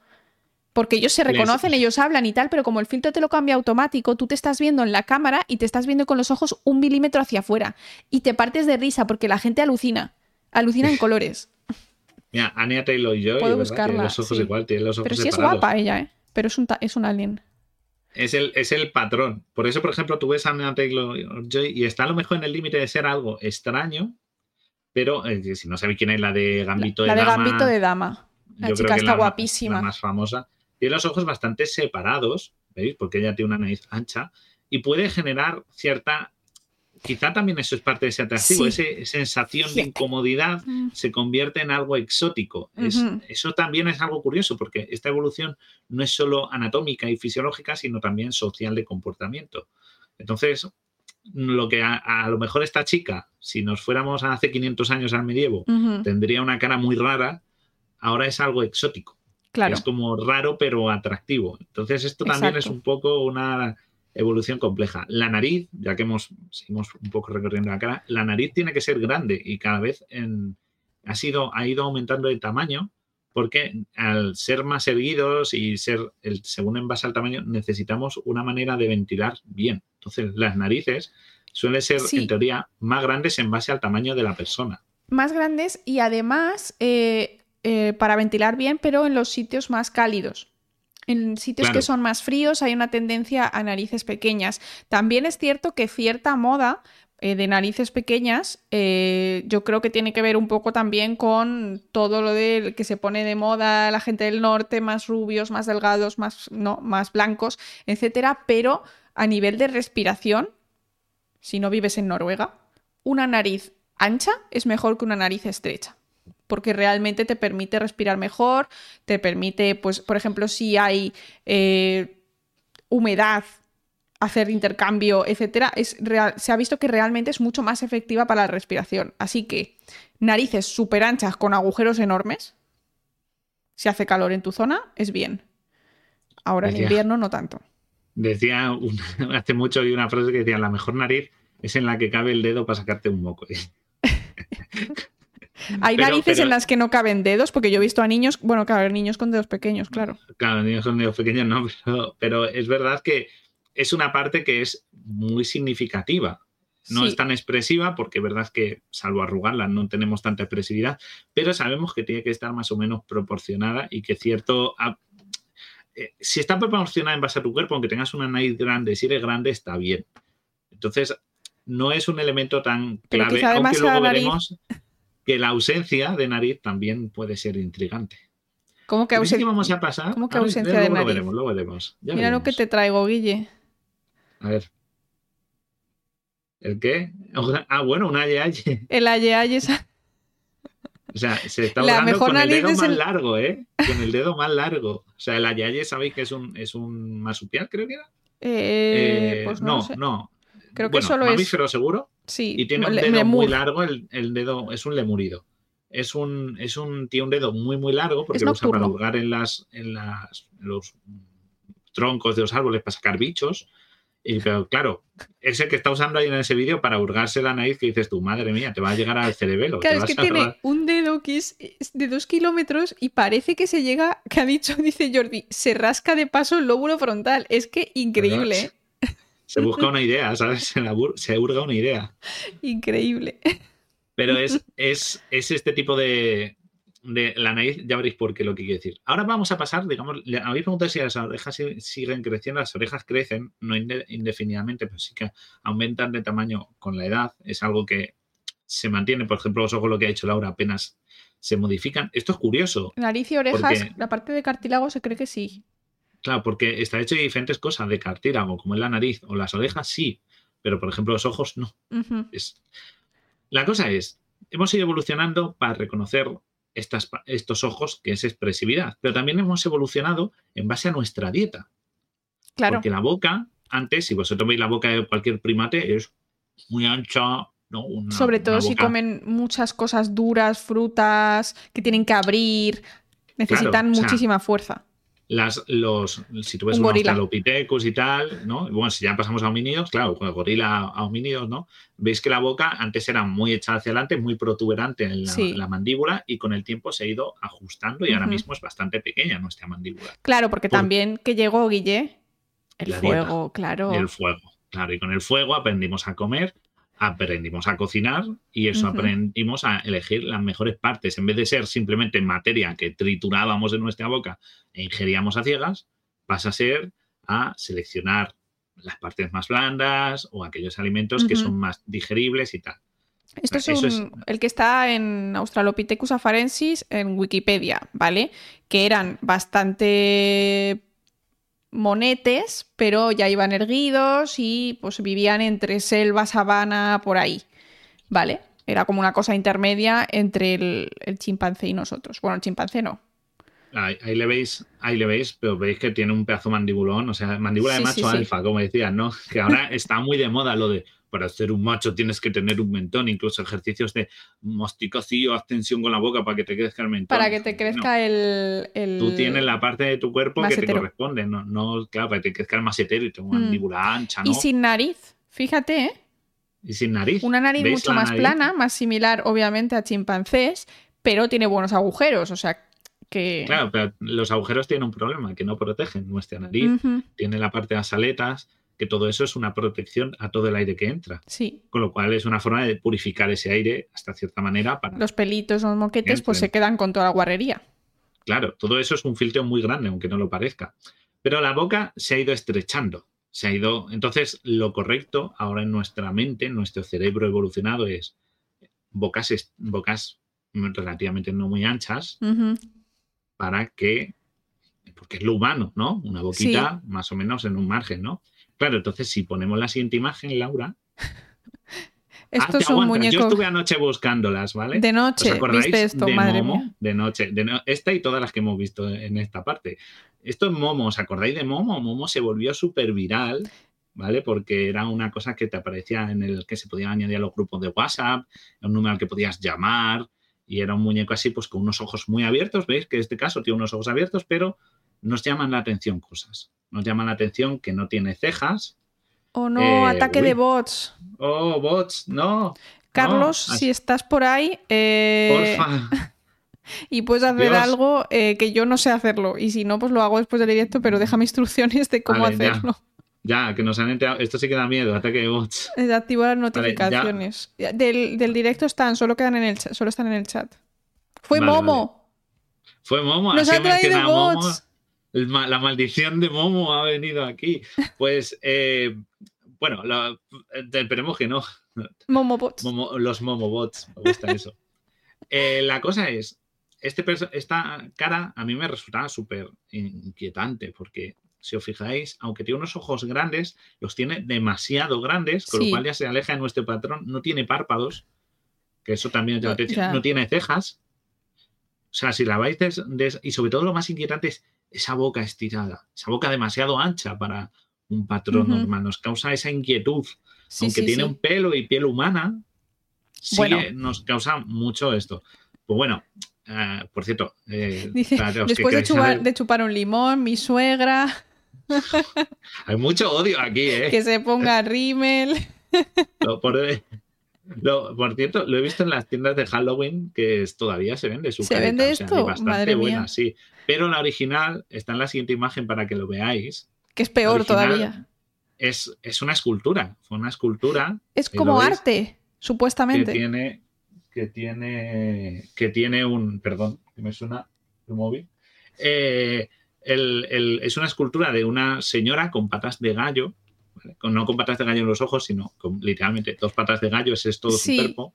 Porque ellos se reconocen, ellos hablan y tal, pero como el filtro te lo cambia automático, tú te estás viendo en la cámara y te estás viendo con los ojos un milímetro hacia afuera. Y te partes de risa porque la gente alucina. Alucina en colores. Mira, Anya Taylor Joy, Puedo buscarla. los ojos igual, tiene los ojos Pero sí es guapa ella, ¿eh? Pero es un, es un alien. Es el, es el patrón. Por eso, por ejemplo, tú ves a Anya Taylor Joy y está a lo mejor en el límite de ser algo extraño, pero eh, si no sabéis quién es la de Gambito de Dama. La de Gambito de Dama. La chica está guapísima. La más famosa. Tiene los ojos bastante separados, ¿veis? Porque ella tiene una nariz ancha y puede generar cierta quizá también eso es parte de ese atractivo, esa sensación de incomodidad mm. se convierte en algo exótico. eso también es algo curioso porque esta evolución no es solo anatómica y fisiológica, sino también social de comportamiento. Entonces, lo que a, lo mejor esta chica, si nos fuéramos hace 500 años al medievo, tendría una cara muy rara, ahora es algo exótico. Claro. Es como raro pero atractivo. Entonces, esto también es un poco una evolución compleja. La nariz, ya que hemos seguimos un poco recorriendo la cara, la nariz tiene que ser grande y cada vez ha, sido, ha ido aumentando de tamaño porque al ser más erguidos y ser el, según en base al tamaño, necesitamos una manera de ventilar bien. Entonces, las narices suelen ser, en teoría, más grandes en base al tamaño de la persona. Más grandes y además eh, eh, para ventilar bien, pero en los sitios más cálidos. En sitios que son más fríos hay una tendencia a narices pequeñas. También es cierto que cierta moda eh, de narices pequeñas eh, yo creo que tiene que ver un poco también con todo lo de que se pone de moda la gente del norte, más rubios, más delgados, más, no, más blancos, etcétera. Pero a nivel de respiración, si no vives en Noruega, una nariz ancha es mejor que una nariz estrecha porque realmente te permite respirar mejor, te permite, pues, por ejemplo, si hay eh, humedad, hacer intercambio, etcétera, es se ha visto que realmente es mucho más efectiva para la respiración. Así que narices súper anchas con agujeros enormes, si hace calor en tu zona, es bien. Ahora en invierno no tanto. Decía hace mucho vi una frase que decía, la mejor nariz es en la que cabe el dedo para sacarte un moco. Hay narices en las que no caben dedos, porque yo he visto a niños, bueno, claro, niños con dedos pequeños, claro. Claro, niños con dedos pequeños no, pero, es verdad que es una parte que es muy significativa. No es tan expresiva porque es verdad que, salvo arrugarla, no tenemos tanta expresividad, pero sabemos que tiene que estar más o menos proporcionada y que cierto... Eh, si está proporcionada en base a tu cuerpo, aunque tengas una nariz grande, si eres grande, está bien. Entonces, no es un elemento tan clave, aunque luego veremos que la ausencia de nariz también puede ser intrigante. ¿Cómo que ausencia? vamos a pasar? ¿Cómo que ausencia de nariz? Lo veremos, lo veremos. Mira lo que te traigo, Guille. A ver. ¿El qué? Ah, bueno, un aye aye. El aye aye. O sea, se está usando con el dedo más largo, ¿eh? Con el dedo más largo. O sea, el aye aye, ¿sabéis que es un, es un marsupial, creo que era? Eh, pues no, no, no. Creo que solo mamífero seguro. Sí. Y tiene un dedo muy largo, el, dedo es un lemurido. Es un, es un, tiene un dedo muy, muy largo porque lo usa para hurgar en, las, en, las, los troncos de los árboles para sacar bichos. Y, pero claro, ese que está usando ahí en ese vídeo para hurgarse la nariz que dices tú, madre mía, te va a llegar al cerebelo. Claro, es que tiene un dedo que es de dos kilómetros y parece que se llega, que ha dicho, dice Jordi, se rasca de paso el lóbulo frontal. Es que increíble. Se busca una idea, ¿sabes? Se, se hurga una idea. Increíble. Pero es, es, es este tipo de, de la nariz, ya veréis por qué lo que quiero decir. Ahora vamos a pasar, digamos, habéis preguntado si las orejas siguen creciendo, las orejas crecen, no indefinidamente, pero sí que aumentan de tamaño con la edad, es algo que se mantiene, por ejemplo, los ojos, lo que ha hecho Laura, apenas se modifican. Esto es curioso. Nariz y orejas, la parte de cartílago se cree que sí. Claro, porque está hecho de diferentes cosas, de cartílago, como es la nariz o las orejas, sí, pero por ejemplo los ojos no. es... La cosa es, hemos ido evolucionando para reconocer estos ojos, que es expresividad. Pero también hemos evolucionado en base a nuestra dieta. Claro. Porque la boca, antes, si vosotros veis la boca de cualquier primate, es muy ancha. ¿no? Sobre todo si comen muchas cosas duras, frutas, que tienen que abrir, necesitan muchísima fuerza las, los, si tú ves un Australopithecus y tal, ¿no? Bueno, si ya pasamos a homínidos, claro, con el gorila a homínidos, ¿no? Veis que la boca antes era muy echada hacia adelante, muy protuberante en la, mandíbula y con el tiempo se ha ido ajustando y ahora mismo es bastante pequeña nuestra mandíbula. Claro, porque también que llegó Guille, el fuego, claro. el fuego, claro, y con el fuego aprendimos a comer aprendimos a cocinar y eso aprendimos a elegir las mejores partes. En vez de ser simplemente materia que triturábamos en nuestra boca e ingeríamos a ciegas, pasa a ser a seleccionar las partes más blandas o aquellos alimentos que son más digeribles y tal. Esto es, el que está en Australopithecus afarensis en Wikipedia, ¿vale? Que eran bastante monetes, pero ya iban erguidos y pues vivían entre selva, sabana, por ahí. ¿Vale? Era como una cosa intermedia entre el, chimpancé y nosotros. Bueno, el chimpancé no. Ahí, le veis, ahí le veis, pero veis que tiene un pedazo mandibulón, o sea, mandíbula de macho alfa, como decían, ¿no? Que ahora está muy de moda lo de para ser un macho tienes que tener un mentón, incluso ejercicios de masticación, haz tensión con la boca para que te crezca el mentón. Para que te crezca el, Tú tienes la parte de tu cuerpo que te corresponde, no, no, claro, para que te crezca el masetero y tengo una mm. mandíbula ancha, ¿no? Y sin nariz, fíjate, ¿eh? Y sin nariz. Una nariz mucho más plana, más similar, obviamente, a chimpancés, pero tiene buenos agujeros, o sea, que... Claro, pero los agujeros tienen un problema, que no protegen nuestra nariz. Tiene la parte de las aletas, que todo eso es una protección a todo el aire que entra. Sí. Con lo cual es una forma de purificar ese aire hasta cierta manera para... Los pelitos los moquetes pues se quedan con toda la guarrería. Claro, todo eso es un filtro muy grande, aunque no lo parezca. Pero la boca se ha ido estrechando. Se ha ido. Entonces, lo correcto ahora en nuestra mente, en nuestro cerebro evolucionado, es bocas, bocas relativamente no muy anchas para que. Porque es lo humano, ¿no? Una boquita más o menos en un margen, ¿no? Claro, entonces si ponemos la siguiente imagen, Laura. Estos ah, son muñecos. Yo estuve anoche buscándolas, ¿vale? De noche, ¿viste esto? De Madre Momo, mía. De noche. De esta y todas las que hemos visto en esta parte. Esto es Momo, ¿os acordáis de Momo? Momo se volvió súper viral, ¿vale? Porque era una cosa que te aparecía en el que se podía añadir a los grupos de WhatsApp, un número al que podías llamar, y era un muñeco así, pues con unos ojos muy abiertos, ¿veis? Que en este caso tiene unos ojos abiertos, pero nos llaman la atención cosas nos llama la atención que no tiene cejas. O no, eh, ataque de bots. Oh, bots, no. Carlos, si estás por ahí. Eh, Porfa. y puedes hacer algo eh, que yo no sé hacerlo. Y si no, pues lo hago después del directo, pero déjame instrucciones de cómo hacerlo. Ya. que nos han enterado. Esto sí que da miedo, ataque de bots. Es de activar las notificaciones. del, directo están, solo quedan en el chat, solo están en el chat. Fue Momo. Fue Momo. Nos ha traído bots la maldición de Momo ha venido aquí. Pues, eh, bueno, esperemos que no. Momobots. los Momobots, me gusta eso. Eh, la cosa es, este esta cara a mí me resultaba súper inquietante porque si os fijáis, aunque tiene unos ojos grandes, los tiene demasiado grandes, con lo cual ya se aleja de nuestro patrón. No tiene párpados, que eso también atención. No tiene cejas. O sea, si la vais y sobre todo lo más inquietante es esa boca estirada, esa boca demasiado ancha para un patrón normal, nos causa esa inquietud. Aunque tiene un pelo y piel humana, sí nos causa mucho esto. Pues bueno, eh, por cierto, eh, después de chupar, un limón, mi suegra. Hay mucho odio aquí, ¿eh? Que se ponga rímel. por, cierto, lo he visto en las tiendas de Halloween que todavía se vende su ¿Se vende esto? Madre buena, mía. sí. Pero la original está en la siguiente imagen para que lo veáis. Que es peor todavía. Es, es, una escultura. Fue una escultura. Es como arte, supuestamente. Que tiene, que tiene. Que tiene un. Perdón, que me suena el móvil. Eh, es una escultura de una señora con patas de gallo no con patas de gallo en los ojos, sino con literalmente dos patas de gallo, ese es todo su cuerpo.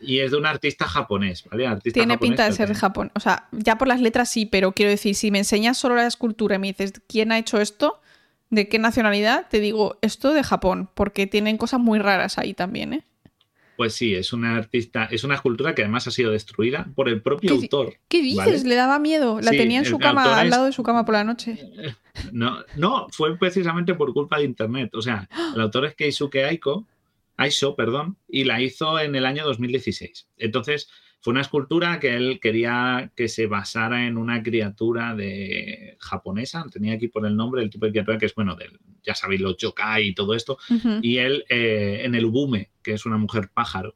Y es de un artista japonés, ¿vale? Tiene pinta de ser de Japón. O sea, ya por las letras sí, pero quiero decir, si me enseñas solo la escultura y me dices quién ha hecho esto, de qué nacionalidad, te digo esto de Japón, porque tienen cosas muy raras ahí también, ¿eh? Pues sí, es una artista, es una escultura que además ha sido destruida por el propio autor. ¿Qué dices? Le daba miedo. La tenía en su cama, al lado de su cama por la noche. No, no, fue precisamente por culpa de internet. O sea, el autor es Keisuke Aiko, Aisho, perdón, y la hizo en el año 2016. Entonces, fue una escultura que él quería que se basara en una criatura de japonesa, tenía aquí por el nombre, el tipo de criatura que es, bueno, del, ya sabéis, los yokai y todo esto, y él eh, en el ubume, que es una mujer pájaro,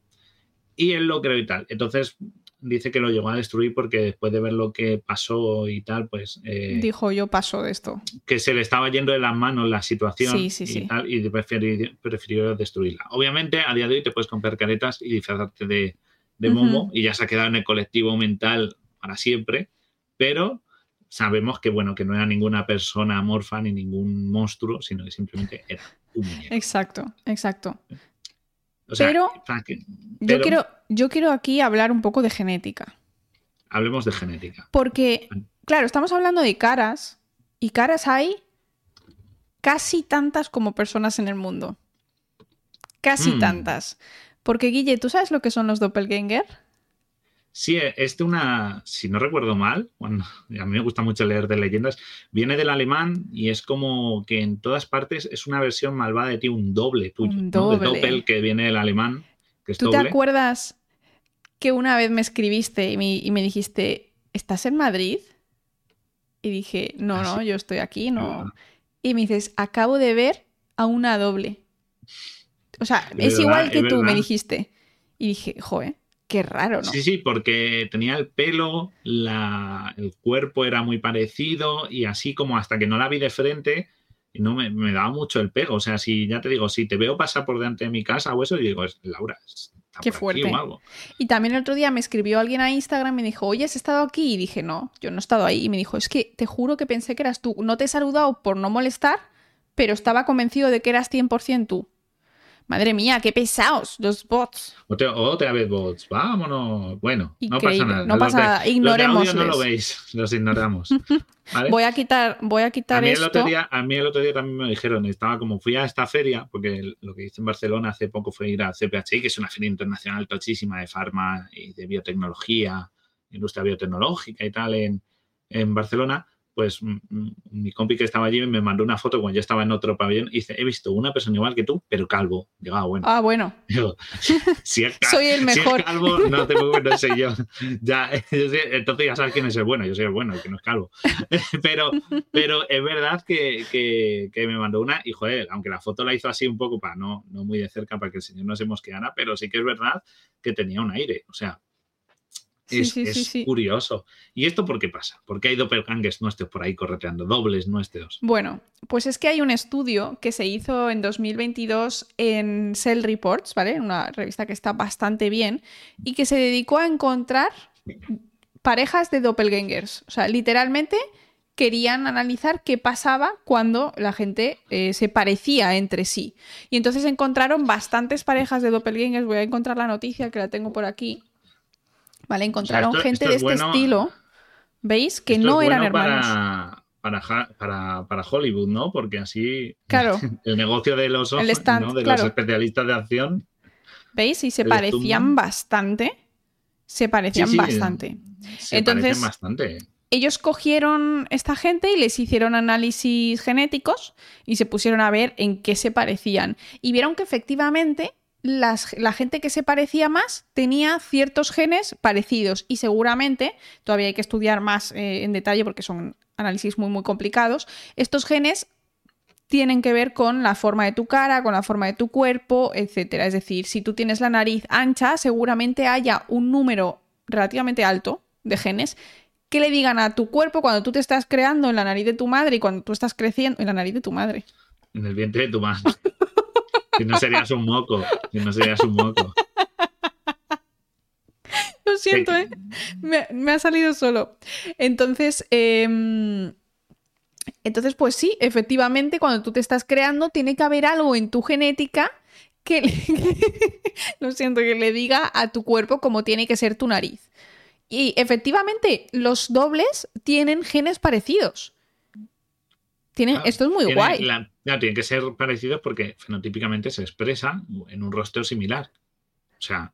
y él lo creó y tal. Entonces dice que lo llegó a destruir porque después de ver lo que pasó y tal, pues... Eh, Dijo, yo paso de esto. Que se le estaba yendo de las manos la situación y tal, y prefirió, destruirla. Obviamente, a día de hoy te puedes comprar caretas y disfrazarte de, de Momo y ya se ha quedado en el colectivo mental para siempre, pero sabemos que bueno, que no era ninguna persona amorfa ni ningún monstruo, sino que simplemente era un muñeco. Exacto, exacto. pero, yo, quiero, yo quiero aquí hablar un poco de genética. Hablemos de genética. Porque, claro, estamos hablando de caras y caras hay casi tantas como personas en el mundo. Casi mm. tantas. Porque, Guille, ¿tú sabes lo que son los doppelganger? Sí, es de una, si no recuerdo mal, bueno, a mí me gusta mucho leer de leyendas, viene del alemán y es como que en todas partes es una versión malvada de ti, un doble tuyo. Un doble. doppel que viene del alemán. Que es ¿Tú te acuerdas que una vez me escribiste y me, dijiste, ¿estás en Madrid? Y dije, no, ah, no, yo estoy aquí, no. Ah. Y me dices, acabo de ver a una doble. O sea, es, igual que tú, me dijiste. Y dije, joder, qué raro, ¿no? Sí, sí, porque tenía el pelo, el cuerpo era muy parecido y así como hasta que no la vi de frente, no me, daba mucho el pego. O sea, si ya te digo, si te veo pasar por delante de mi casa o eso, digo, es Laura. Qué fuerte. Y también el otro día me escribió alguien a Instagram y me dijo, oye, ¿has estado aquí? Y dije, no, yo no he estado ahí. Y me dijo, es que te juro que pensé que eras tú. No te he saludado por no molestar, pero estaba convencido de que eras 100% tú. Madre mía, qué pesados los bots. Otra, vez bots, vámonos. Bueno, no pasa nada. No pasa nada, ignoremos. no lo veis, los ignoramos. Voy a quitar, voy a quitar a mí esto. El otro día, a mí el otro día también me dijeron, estaba como fui a esta feria, porque lo que hice en Barcelona hace poco fue ir a CPHI, que es una feria internacional tochísima de farma y de biotecnología, industria biotecnológica y tal en, en Barcelona pues mi compi que estaba allí me mandó una foto cuando yo estaba en otro pabellón y dice, he visto una persona igual que tú, pero calvo. Digo, ah, bueno. Ah, bueno. si es, Soy el mejor. calvo, no te no sé yo. Ya, entonces ya sabes quién es el bueno, yo soy el bueno, el que no es calvo. pero, pero es verdad que, me mandó una y, joder, aunque la foto la hizo así un poco para no, no muy de cerca para que el señor no se mosqueara, pero sí que es verdad que tenía un aire. O sea, es, curioso. ¿Y esto por qué pasa? ¿Por qué hay doppelgangers nuestros por ahí correteando, dobles nuestros? Bueno, pues es que hay un estudio que se hizo en 2022 en Cell Reports, ¿vale? Una revista que está bastante bien y que se dedicó a encontrar parejas de doppelgangers. O sea, literalmente querían analizar qué pasaba cuando la gente eh, se parecía entre sí. Y entonces encontraron bastantes parejas de doppelgangers. Voy a encontrar la noticia que la tengo por aquí. ¿Vale? Encontraron gente de este estilo, ¿veis? Que no eran hermanos. Para, para, Hollywood, ¿no? Porque así claro. el negocio de los de los especialistas de acción. ¿Veis? Y se parecían bastante. Se parecían bastante. Entonces, bastante. Ellos cogieron esta gente y les hicieron análisis genéticos y se pusieron a ver en qué se parecían. Y vieron que efectivamente la gente que se parecía más tenía ciertos genes parecidos y seguramente, todavía hay que estudiar más eh, en detalle porque son análisis muy muy complicados, estos genes tienen que ver con la forma de tu cara, con la forma de tu cuerpo, etc. Es decir, si tú tienes la nariz ancha, seguramente haya un número relativamente alto de genes que le digan a tu cuerpo cuando tú te estás creando en la nariz de tu madre y cuando tú estás creciendo en la nariz de tu madre. En el vientre de tu madre. si no serías un moco. Si no serías un moco. Lo siento, ¿eh? Me, ha salido solo. Entonces, em, entonces, pues sí, efectivamente, cuando tú te estás creando, tiene que haber algo en tu genética que, lo siento, que le diga a tu cuerpo cómo tiene que ser tu nariz. Y efectivamente, los dobles tienen genes parecidos. Esto es muy guay. tienen que ser parecidos porque fenotípicamente se expresan en un rostro similar. O sea,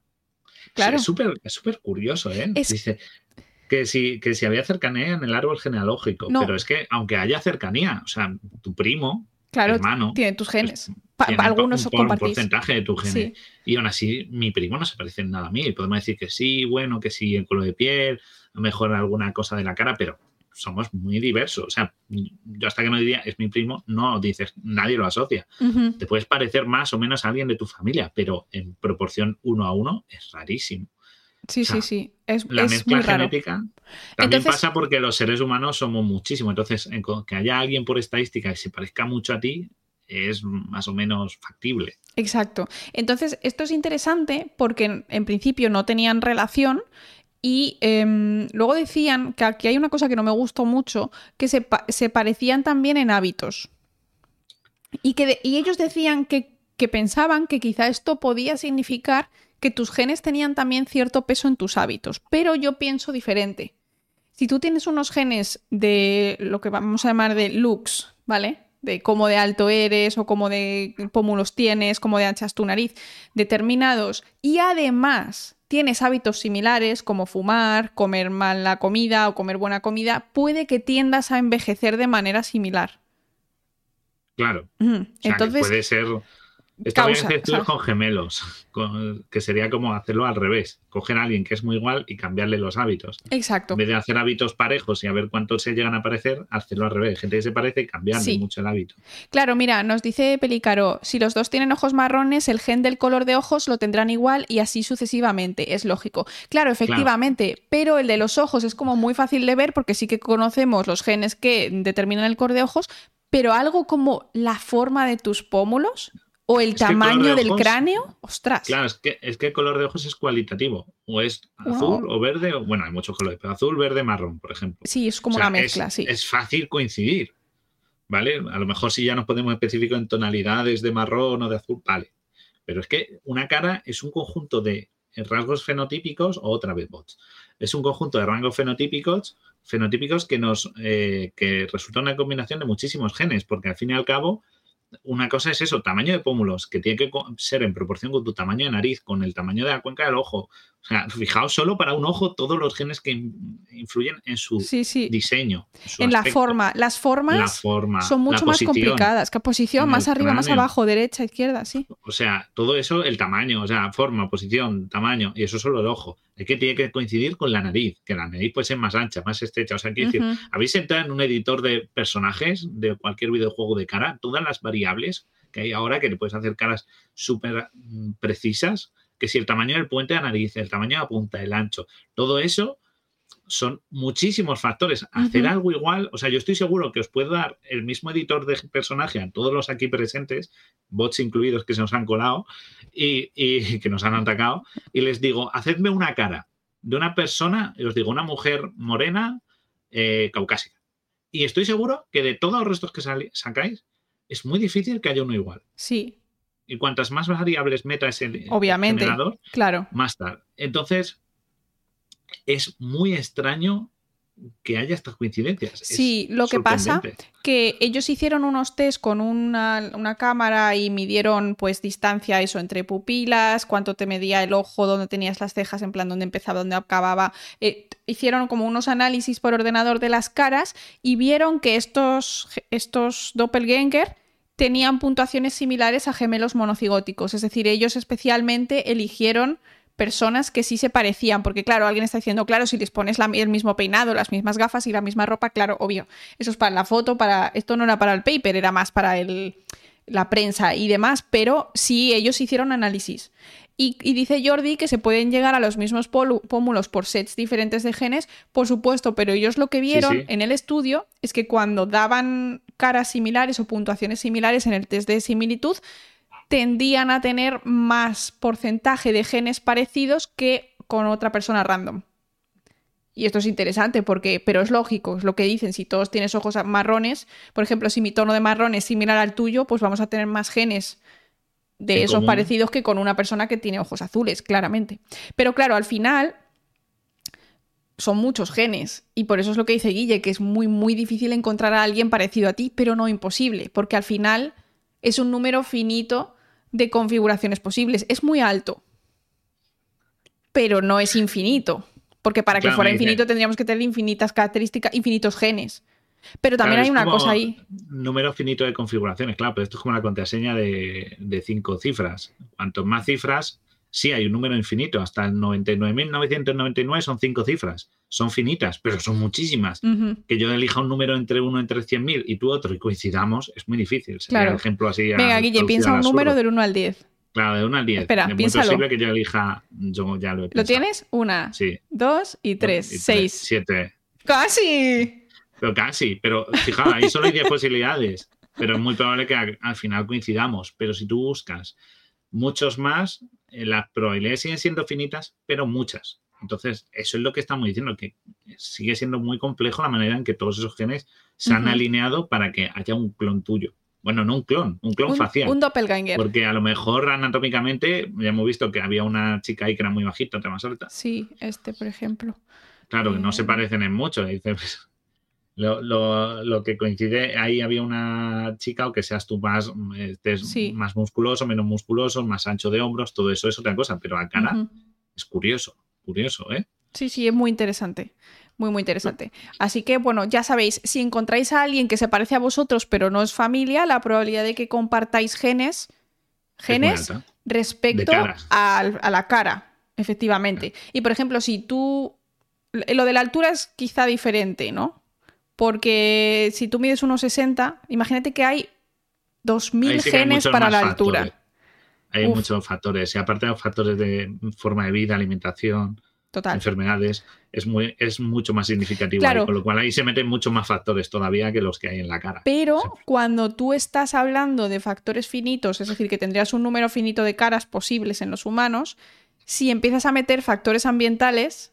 claro. es súper es curioso, ¿eh? Dice, que si, que si había cercanía en el árbol genealógico, pero es que aunque haya cercanía, o sea, tu primo, claro, hermano, tiene tus pues, genes. algunos un, un porcentaje de tu genes. Y aún así, mi primo no se parece en nada a mí. Podemos decir que sí, bueno, que sí, el color de piel, a lo mejor alguna cosa de la cara, pero somos muy diversos. O sea, yo hasta que no diría es mi primo, no dices, nadie lo asocia. Te puedes parecer más o menos a alguien de tu familia, pero en proporción uno a uno es rarísimo. Sí, sí, sí. Es, la mezcla genética también pasa porque los seres humanos somos muchísimos. Entonces, que haya alguien por estadística que se parezca mucho a ti es más o menos factible. Exacto. Entonces, esto es interesante porque en, principio no tenían relación y em, luego decían que aquí hay una cosa que no me gustó mucho, que se, parecían también en hábitos. Y, que y ellos decían que, que pensaban que quizá esto podía significar que tus genes tenían también cierto peso en tus hábitos, pero yo pienso diferente. Si tú tienes unos genes de lo que vamos a llamar de looks, ¿vale? De cómo de alto eres o cómo de pómulos tienes, cómo de ancha es tu nariz, determinados, y además tienes hábitos similares como fumar, comer mal la comida o comer buena comida, puede que tiendas a envejecer de manera similar. Claro. Entonces, puede ser esto causa, a con gemelos, que sería como hacerlo al revés. Coger a alguien que es muy igual y cambiarle los hábitos. Exacto. En vez de hacer hábitos parejos y a ver cuántos se llegan a parecer, hacerlo al revés. Gente que se parece y cambiarle mucho el hábito. Claro, mira, nos dice Pelicaro, si los dos tienen ojos marrones, el gen del color de ojos lo tendrán igual y así sucesivamente. Es lógico. Claro, efectivamente, pero el de los ojos es como muy fácil de ver porque sí que conocemos los genes que determinan el color de ojos, pero algo como la forma de tus pómulos o el tamaño del cráneo, ostras. Claro, es que, es que el color de ojos es cualitativo. O es azul o verde, o bueno, hay muchos colores, pero azul, verde, marrón, por ejemplo. Sí, es como una mezcla, es, sí. Es fácil coincidir, ¿vale? A lo mejor si ya nos podemos específico en tonalidades de marrón o de azul, vale. Pero es que una cara es un conjunto de rasgos fenotípicos, o otra vez bots. Es un conjunto de rasgos fenotípicos, fenotípicos que nos eh, que resulta una combinación de muchísimos genes, porque al fin y al cabo una cosa es eso, tamaño de pómulos, que tiene que ser en proporción con tu tamaño de nariz, con el tamaño de la cuenca del ojo. O sea, fijaos solo para un ojo todos los genes que influyen en su diseño. En, la forma. Las formas son mucho más complicadas. ¿Qué posición? Más arriba, más abajo, derecha, izquierda, sí. O sea, todo eso, el tamaño, o sea, forma, posición, tamaño, y eso solo el ojo. Es que tiene que coincidir con la nariz, que la nariz puede ser más ancha, más estrecha. O sea, quiero decir, habéis entrado en un editor de personajes de cualquier videojuego de cara, todas las variables que hay ahora, que le puedes hacer caras súper mm, precisas, que si el tamaño del puente de la nariz, el tamaño de la punta, el ancho, todo eso son muchísimos factores. Hacer algo igual, o sea, yo estoy seguro que os puedo dar el mismo editor de personaje a todos los aquí presentes, bots incluidos que se nos han colado y, que nos han atacado, y les digo, hacedme una cara de una persona, y os digo, una mujer morena eh, caucásica. Y estoy seguro que de todos los restos que sacáis, es muy difícil que haya uno igual. Sí. Y cuantas más variables meta ese Obviamente, generador, claro. más tarde. Entonces, es muy extraño que haya estas coincidencias. Sí, lo que pasa que ellos hicieron unos test con una, cámara y midieron pues distancia eso entre pupilas, cuánto te medía el ojo, dónde tenías las cejas, en plan dónde empezaba, dónde acababa. Eh, hicieron como unos análisis por ordenador de las caras y vieron que estos, estos doppelganger tenían puntuaciones similares a gemelos monocigóticos. Es decir, ellos especialmente eligieron personas que sí se parecían, porque claro, alguien está diciendo, claro, si les pones el mismo peinado, las mismas gafas y la misma ropa, claro, obvio, eso es para la foto, para esto no era para el paper, era más para el, la prensa y demás, pero sí ellos hicieron análisis. Y, dice Jordi que se pueden llegar a los mismos pómulos por sets diferentes de genes, por supuesto, pero ellos lo que vieron en el estudio es que cuando daban caras similares o puntuaciones similares en el test de similitud, tendían a tener más porcentaje de genes parecidos que con otra persona random. Y esto es interesante porque, pero es lógico, es lo que dicen, si todos tienes ojos marrones, por ejemplo, si mi tono de marrón es similar al tuyo, pues vamos a tener más genes de esos parecidos que con una persona que tiene ojos azules, claramente. Pero claro, al final son muchos genes y por eso es lo que dice Guille, que es muy, muy difícil encontrar a alguien parecido a ti, pero no imposible, porque al final es un número finito de configuraciones posibles. Es muy alto, pero no es infinito, porque para que fuera infinito tendríamos que tener infinitas características, infinitos genes. Pero también hay una cosa ahí. Número finito de configuraciones, claro, pero esto es como la contraseña de, cinco cifras. Cuanto más cifras, sí hay un número infinito. Hasta el 99.999 son cinco cifras. Son finitas, pero son muchísimas. Que yo elija un número entre uno entre 100.000 y tú otro y coincidamos es muy difícil. Sería claro. ejemplo así. Venga, Guille, piensa un número del 1 al 10. Claro, de 1 al 10. Espera, es posible que yo elija. Yo ya lo he ¿Lo tienes? Una, sí. dos y tres. seis. Siete. ¡Casi! Pero casi, pero fijaos, ahí solo hay 10 posibilidades, pero es muy probable que al final coincidamos. Pero si tú buscas muchos más, eh, las probabilidades siguen siendo finitas, pero muchas. Entonces, eso es lo que estamos diciendo, que sigue siendo muy complejo la manera en que todos esos genes se han alineado para que haya un clon tuyo. Bueno, no un clon, un clon facial. Un doppelganger. Porque a lo mejor anatómicamente ya hemos visto que había una chica ahí que era muy bajita, otra más alta. Sí, este, por ejemplo. Claro, que no se eh, parecen en mucho. Dices, lo, que coincide, ahí había una chica, o que seas tú más, más musculoso, menos musculoso, más ancho de hombros, todo eso es otra cosa, pero a cara es curioso, curioso, ¿eh? Sí, sí, es muy interesante. Muy, muy interesante. Así que, bueno, ya sabéis, si encontráis a alguien que se parece a vosotros, pero no es familia, la probabilidad de que compartáis genes, genes respecto a, la cara, efectivamente. Y, por ejemplo, si tú. Lo de la altura es quizá diferente, ¿no? Porque si tú mides unos 60, imagínate que hay 2.000 genes para la altura. Hay muchos factores. Y aparte de los factores de forma de vida, alimentación, enfermedades, es, muy, es mucho más significativo. con lo cual ahí se meten muchos más factores todavía que los que hay en la cara. Pero cuando tú estás hablando de factores finitos, es decir, que tendrías un número finito de caras posibles en los humanos, si empiezas a meter factores ambientales,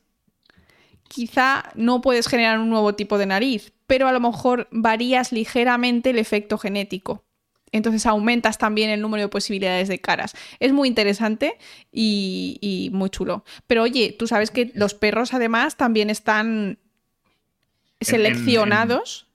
quizá no puedes generar un nuevo tipo de nariz, pero a lo mejor varías ligeramente el efecto genético. Entonces aumentas también el número de posibilidades de caras. Es muy interesante y, muy chulo. Pero oye, tú sabes que los perros además también están seleccionados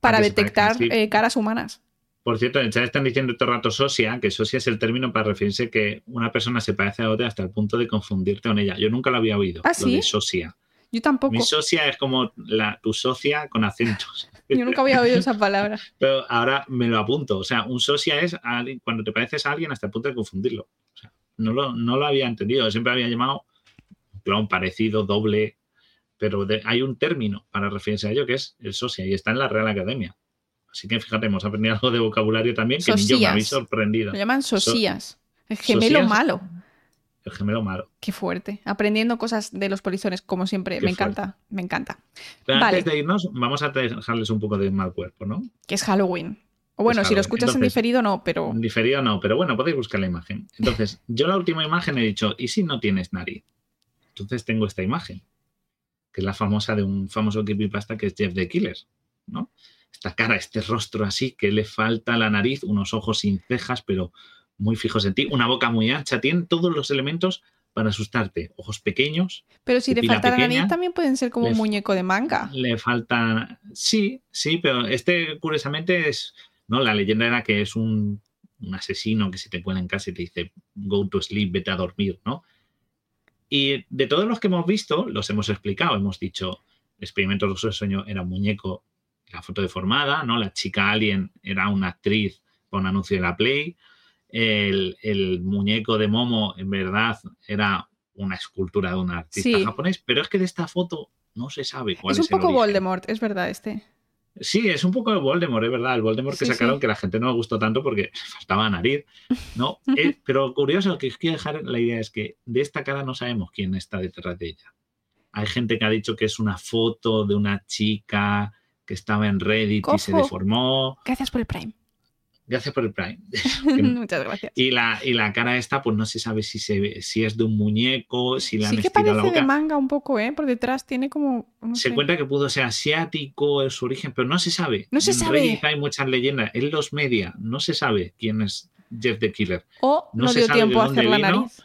para detectar eh, caras humanas. Por cierto, en el chat están diciendo todo el rato sosia, que sosia es el término para referirse que una persona se parece a otra hasta el punto de confundirte con ella. Yo nunca lo había oído, ¿Ah, lo de sosia. Yo tampoco. Mi socia es como la, tu socia con acentos. Yo nunca había oído esa palabra. Pero ahora me lo apunto. O sea, un socia es cuando te pareces a alguien hasta el punto de confundirlo. O sea, no lo, no lo había entendido. Siempre había llamado clon parecido, doble. Pero hay un término para referirse a ello que es el socia y está en la Real Academia. Así que fíjate, hemos aprendido algo de vocabulario también que ni yo me habéis sorprendido. Lo llaman sosías. el gemelo malo. El gemelo malo. Qué fuerte. Aprendiendo cosas de los polizones, como siempre. me encanta, me encanta. Pero antes de irnos, vamos a dejarles un poco de mal cuerpo, ¿no? Que es Halloween. O bueno, si lo escuchas en diferido, no, pero. En diferido no, pero bueno, podéis buscar la imagen. Entonces, yo la última imagen he dicho, ¿y si no tienes nariz? Entonces tengo esta imagen, que es la famosa de un famoso creepypasta que es Jeff the Killer, ¿no? Esta cara, este rostro así, que le falta la nariz, unos ojos sin cejas, pero muy fijos en ti, una boca muy ancha, tienen todos los elementos para asustarte. Ojos pequeños. Pero si le falta la nariz, también pueden ser como un muñeco de manga. Le faltan. Sí, sí, pero este, curiosamente, es. ¿no? La leyenda era que es un, asesino que se te pone en casa y te dice go to sleep, vete a dormir, ¿no? Y de todos los que hemos visto, los hemos explicado. Hemos dicho, el experimento de sueño era un muñeco, la foto deformada, ¿no? La chica alien era una actriz con anuncio de la Play el, muñeco de Momo en verdad era una escultura de un artista japonés, pero es que de esta foto no se sabe cuál es. Es un poco Voldemort, es verdad este. Sí, es un poco de Voldemort, es verdad. El Voldemort que sacaron que la gente no le gustó tanto porque faltaba nariz. ¿no? Eh, pero curioso, que quiero dejar la idea es que de esta cara no sabemos quién está detrás de ella. Hay gente que ha dicho que es una foto de una chica que estaba en Reddit y se deformó. Gracias por el Prime. Gracias por el Prime. Muchas gracias. Y la, y la cara esta, pues no se sabe si, se, si es de un muñeco, si la sí que parece de manga un poco, ¿eh? Por detrás tiene como... se cuenta que pudo ser asiático, es su origen, pero no se sabe. No se sabe. hay muchas leyendas. En los media no se sabe quién es Jeff the Killer. O no, se dio tiempo a hacer la nariz.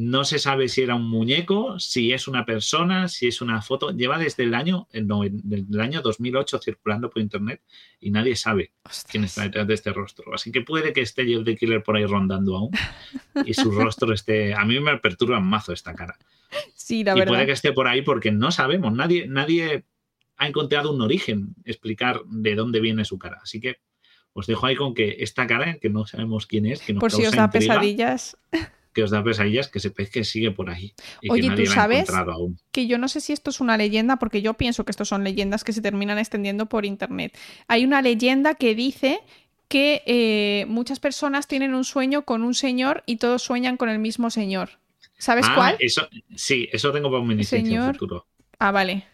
No se sabe si era un muñeco, si es una persona, si es una foto. Lleva desde el año, no, el año 2008 circulando por internet y nadie sabe quién está detrás de este rostro. Así que puede que esté Jeff the Killer por ahí rondando aún y su rostro esté. A mí me perturba mazo esta cara. Sí, la y verdad. puede que esté por ahí porque no sabemos. Nadie, nadie ha encontrado un origen, explicar de dónde viene su cara. Así que os dejo ahí con que esta cara, que no sabemos quién es, que nos Por si os da pesadillas que os da pesadillas, que sepáis que sigue por ahí. Y Oye, que nadie ¿tú sabes aún. que yo no sé si esto es una leyenda, porque yo pienso que esto son leyendas que se terminan extendiendo por internet. Hay una leyenda que dice que eh, muchas personas tienen un sueño con un señor y todos sueñan con el mismo señor. ¿Sabes ah, cuál? Eso, sí, eso tengo para un señor... futuro. Ah, vale.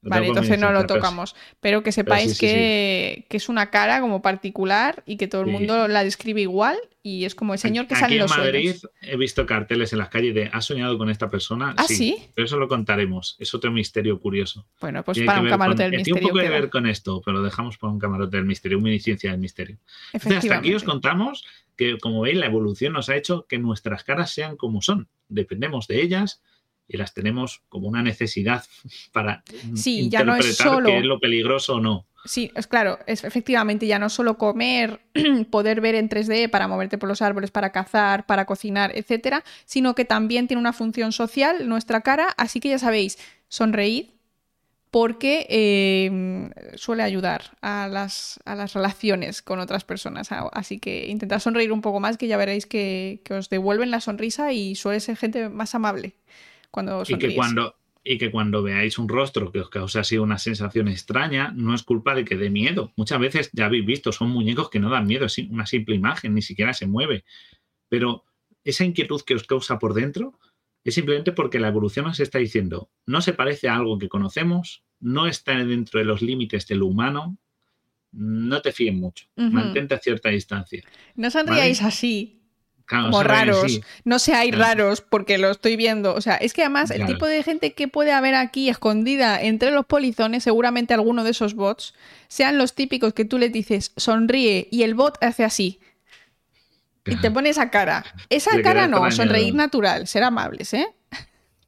Vale, entonces no lo tocamos. Pero que sepáis que, es una cara como particular y que todo el mundo la describe igual y es como el señor que sale en los Madrid he visto carteles en las calles de ¿has soñado con esta persona? ¿Ah, sí? Pero eso lo contaremos. Es otro misterio curioso. Bueno, pues para un camarote del misterio. Tiene un poco que ver con esto, pero lo dejamos para un camarote del misterio, una ciencia del misterio. hasta aquí os contamos que, como veis, la evolución nos ha hecho que nuestras caras sean como son. Dependemos de ellas y las tenemos como una necesidad para sí, interpretar ya no es solo... qué es lo peligroso o no. Sí, es claro, es efectivamente ya no solo comer, poder ver en 3D para moverte por los árboles, para cazar, para cocinar, etcétera, sino que también tiene una función social nuestra cara, así que ya sabéis, sonreíd porque eh, suele ayudar a las, a las, relaciones con otras personas. Así que intentad sonreír un poco más, que ya veréis que, que os devuelven la sonrisa y suele ser gente más amable cuando Y que cuando, y que cuando veáis un rostro que os causa así una sensación extraña, no es culpa de que dé miedo. Muchas veces ya habéis visto, son muñecos que no dan miedo, es una simple imagen, ni siquiera se mueve. Pero esa inquietud que os causa por dentro es simplemente porque la evolución os está diciendo, no se parece a algo que conocemos, no está dentro de los límites de lo humano, no te fíen mucho, mantente a cierta distancia. No sonríais así, como raros. No seáis raros porque lo estoy viendo. O sea, es que además el tipo de gente que puede haber aquí escondida entre los polizones, seguramente alguno de esos bots, sean los típicos que tú le dices sonríe y el bot hace así. Y te pone esa cara. Esa cara no, sonreír natural, ser amables, ¿eh?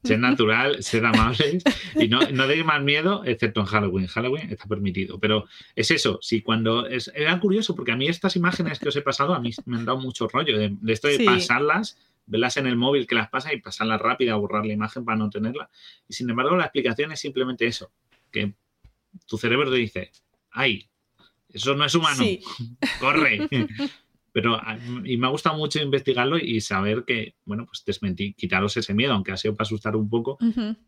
Ser natural, ser amable y no, no deis más miedo, excepto en Halloween. Halloween está permitido. Pero es eso, si cuando. Es, era curioso porque a mí estas imágenes que os he pasado, a mí me han dado mucho rollo de, esto de pasarlas, verlas en el móvil que las pasa y pasarlas rápida, borrar la imagen para no tenerla. Y sin embargo, la explicación es simplemente eso: que tu cerebro te dice, ¡ay! Eso no es humano. Corre. Pero ah, y me ha gustado mucho investigarlo y saber que, bueno, pues desmentir, quitaros ese miedo, aunque ha sido para asustar un poco,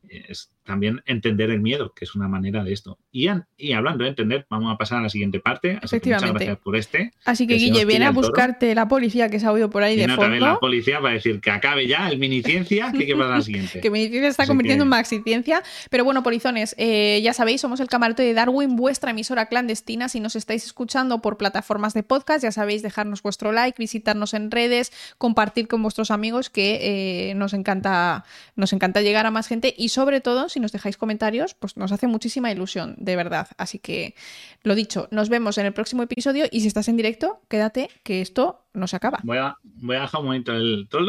es también entender el miedo, que es una manera de esto. Y, y hablando de entender, vamos a pasar a la siguiente parte. Así que muchas gracias por este. Así que, Guille, viene a buscarte la policía que se ha oído por ahí de fondo. la policía para decir que acabe ya el miniciencia, que hay que pasar a la siguiente. que miniciencia está convirtiendo en maxiciencia. Pero bueno, polizones, eh, ya sabéis, somos el camarote de Darwin, vuestra emisora clandestina. Si nos estáis escuchando por plataformas de podcast, ya sabéis dejarnos vuestro vuestro like, visitarnos en redes, compartir con vuestros amigos, que eh, nos, encanta, nos encanta llegar a más gente y sobre todo, si nos dejáis comentarios, pues nos hace muchísima ilusión, de verdad. Así que, lo dicho, nos vemos en el próximo episodio y si estás en directo, quédate, que esto no se acaba. Voy a, voy a dejar un momento el toldo.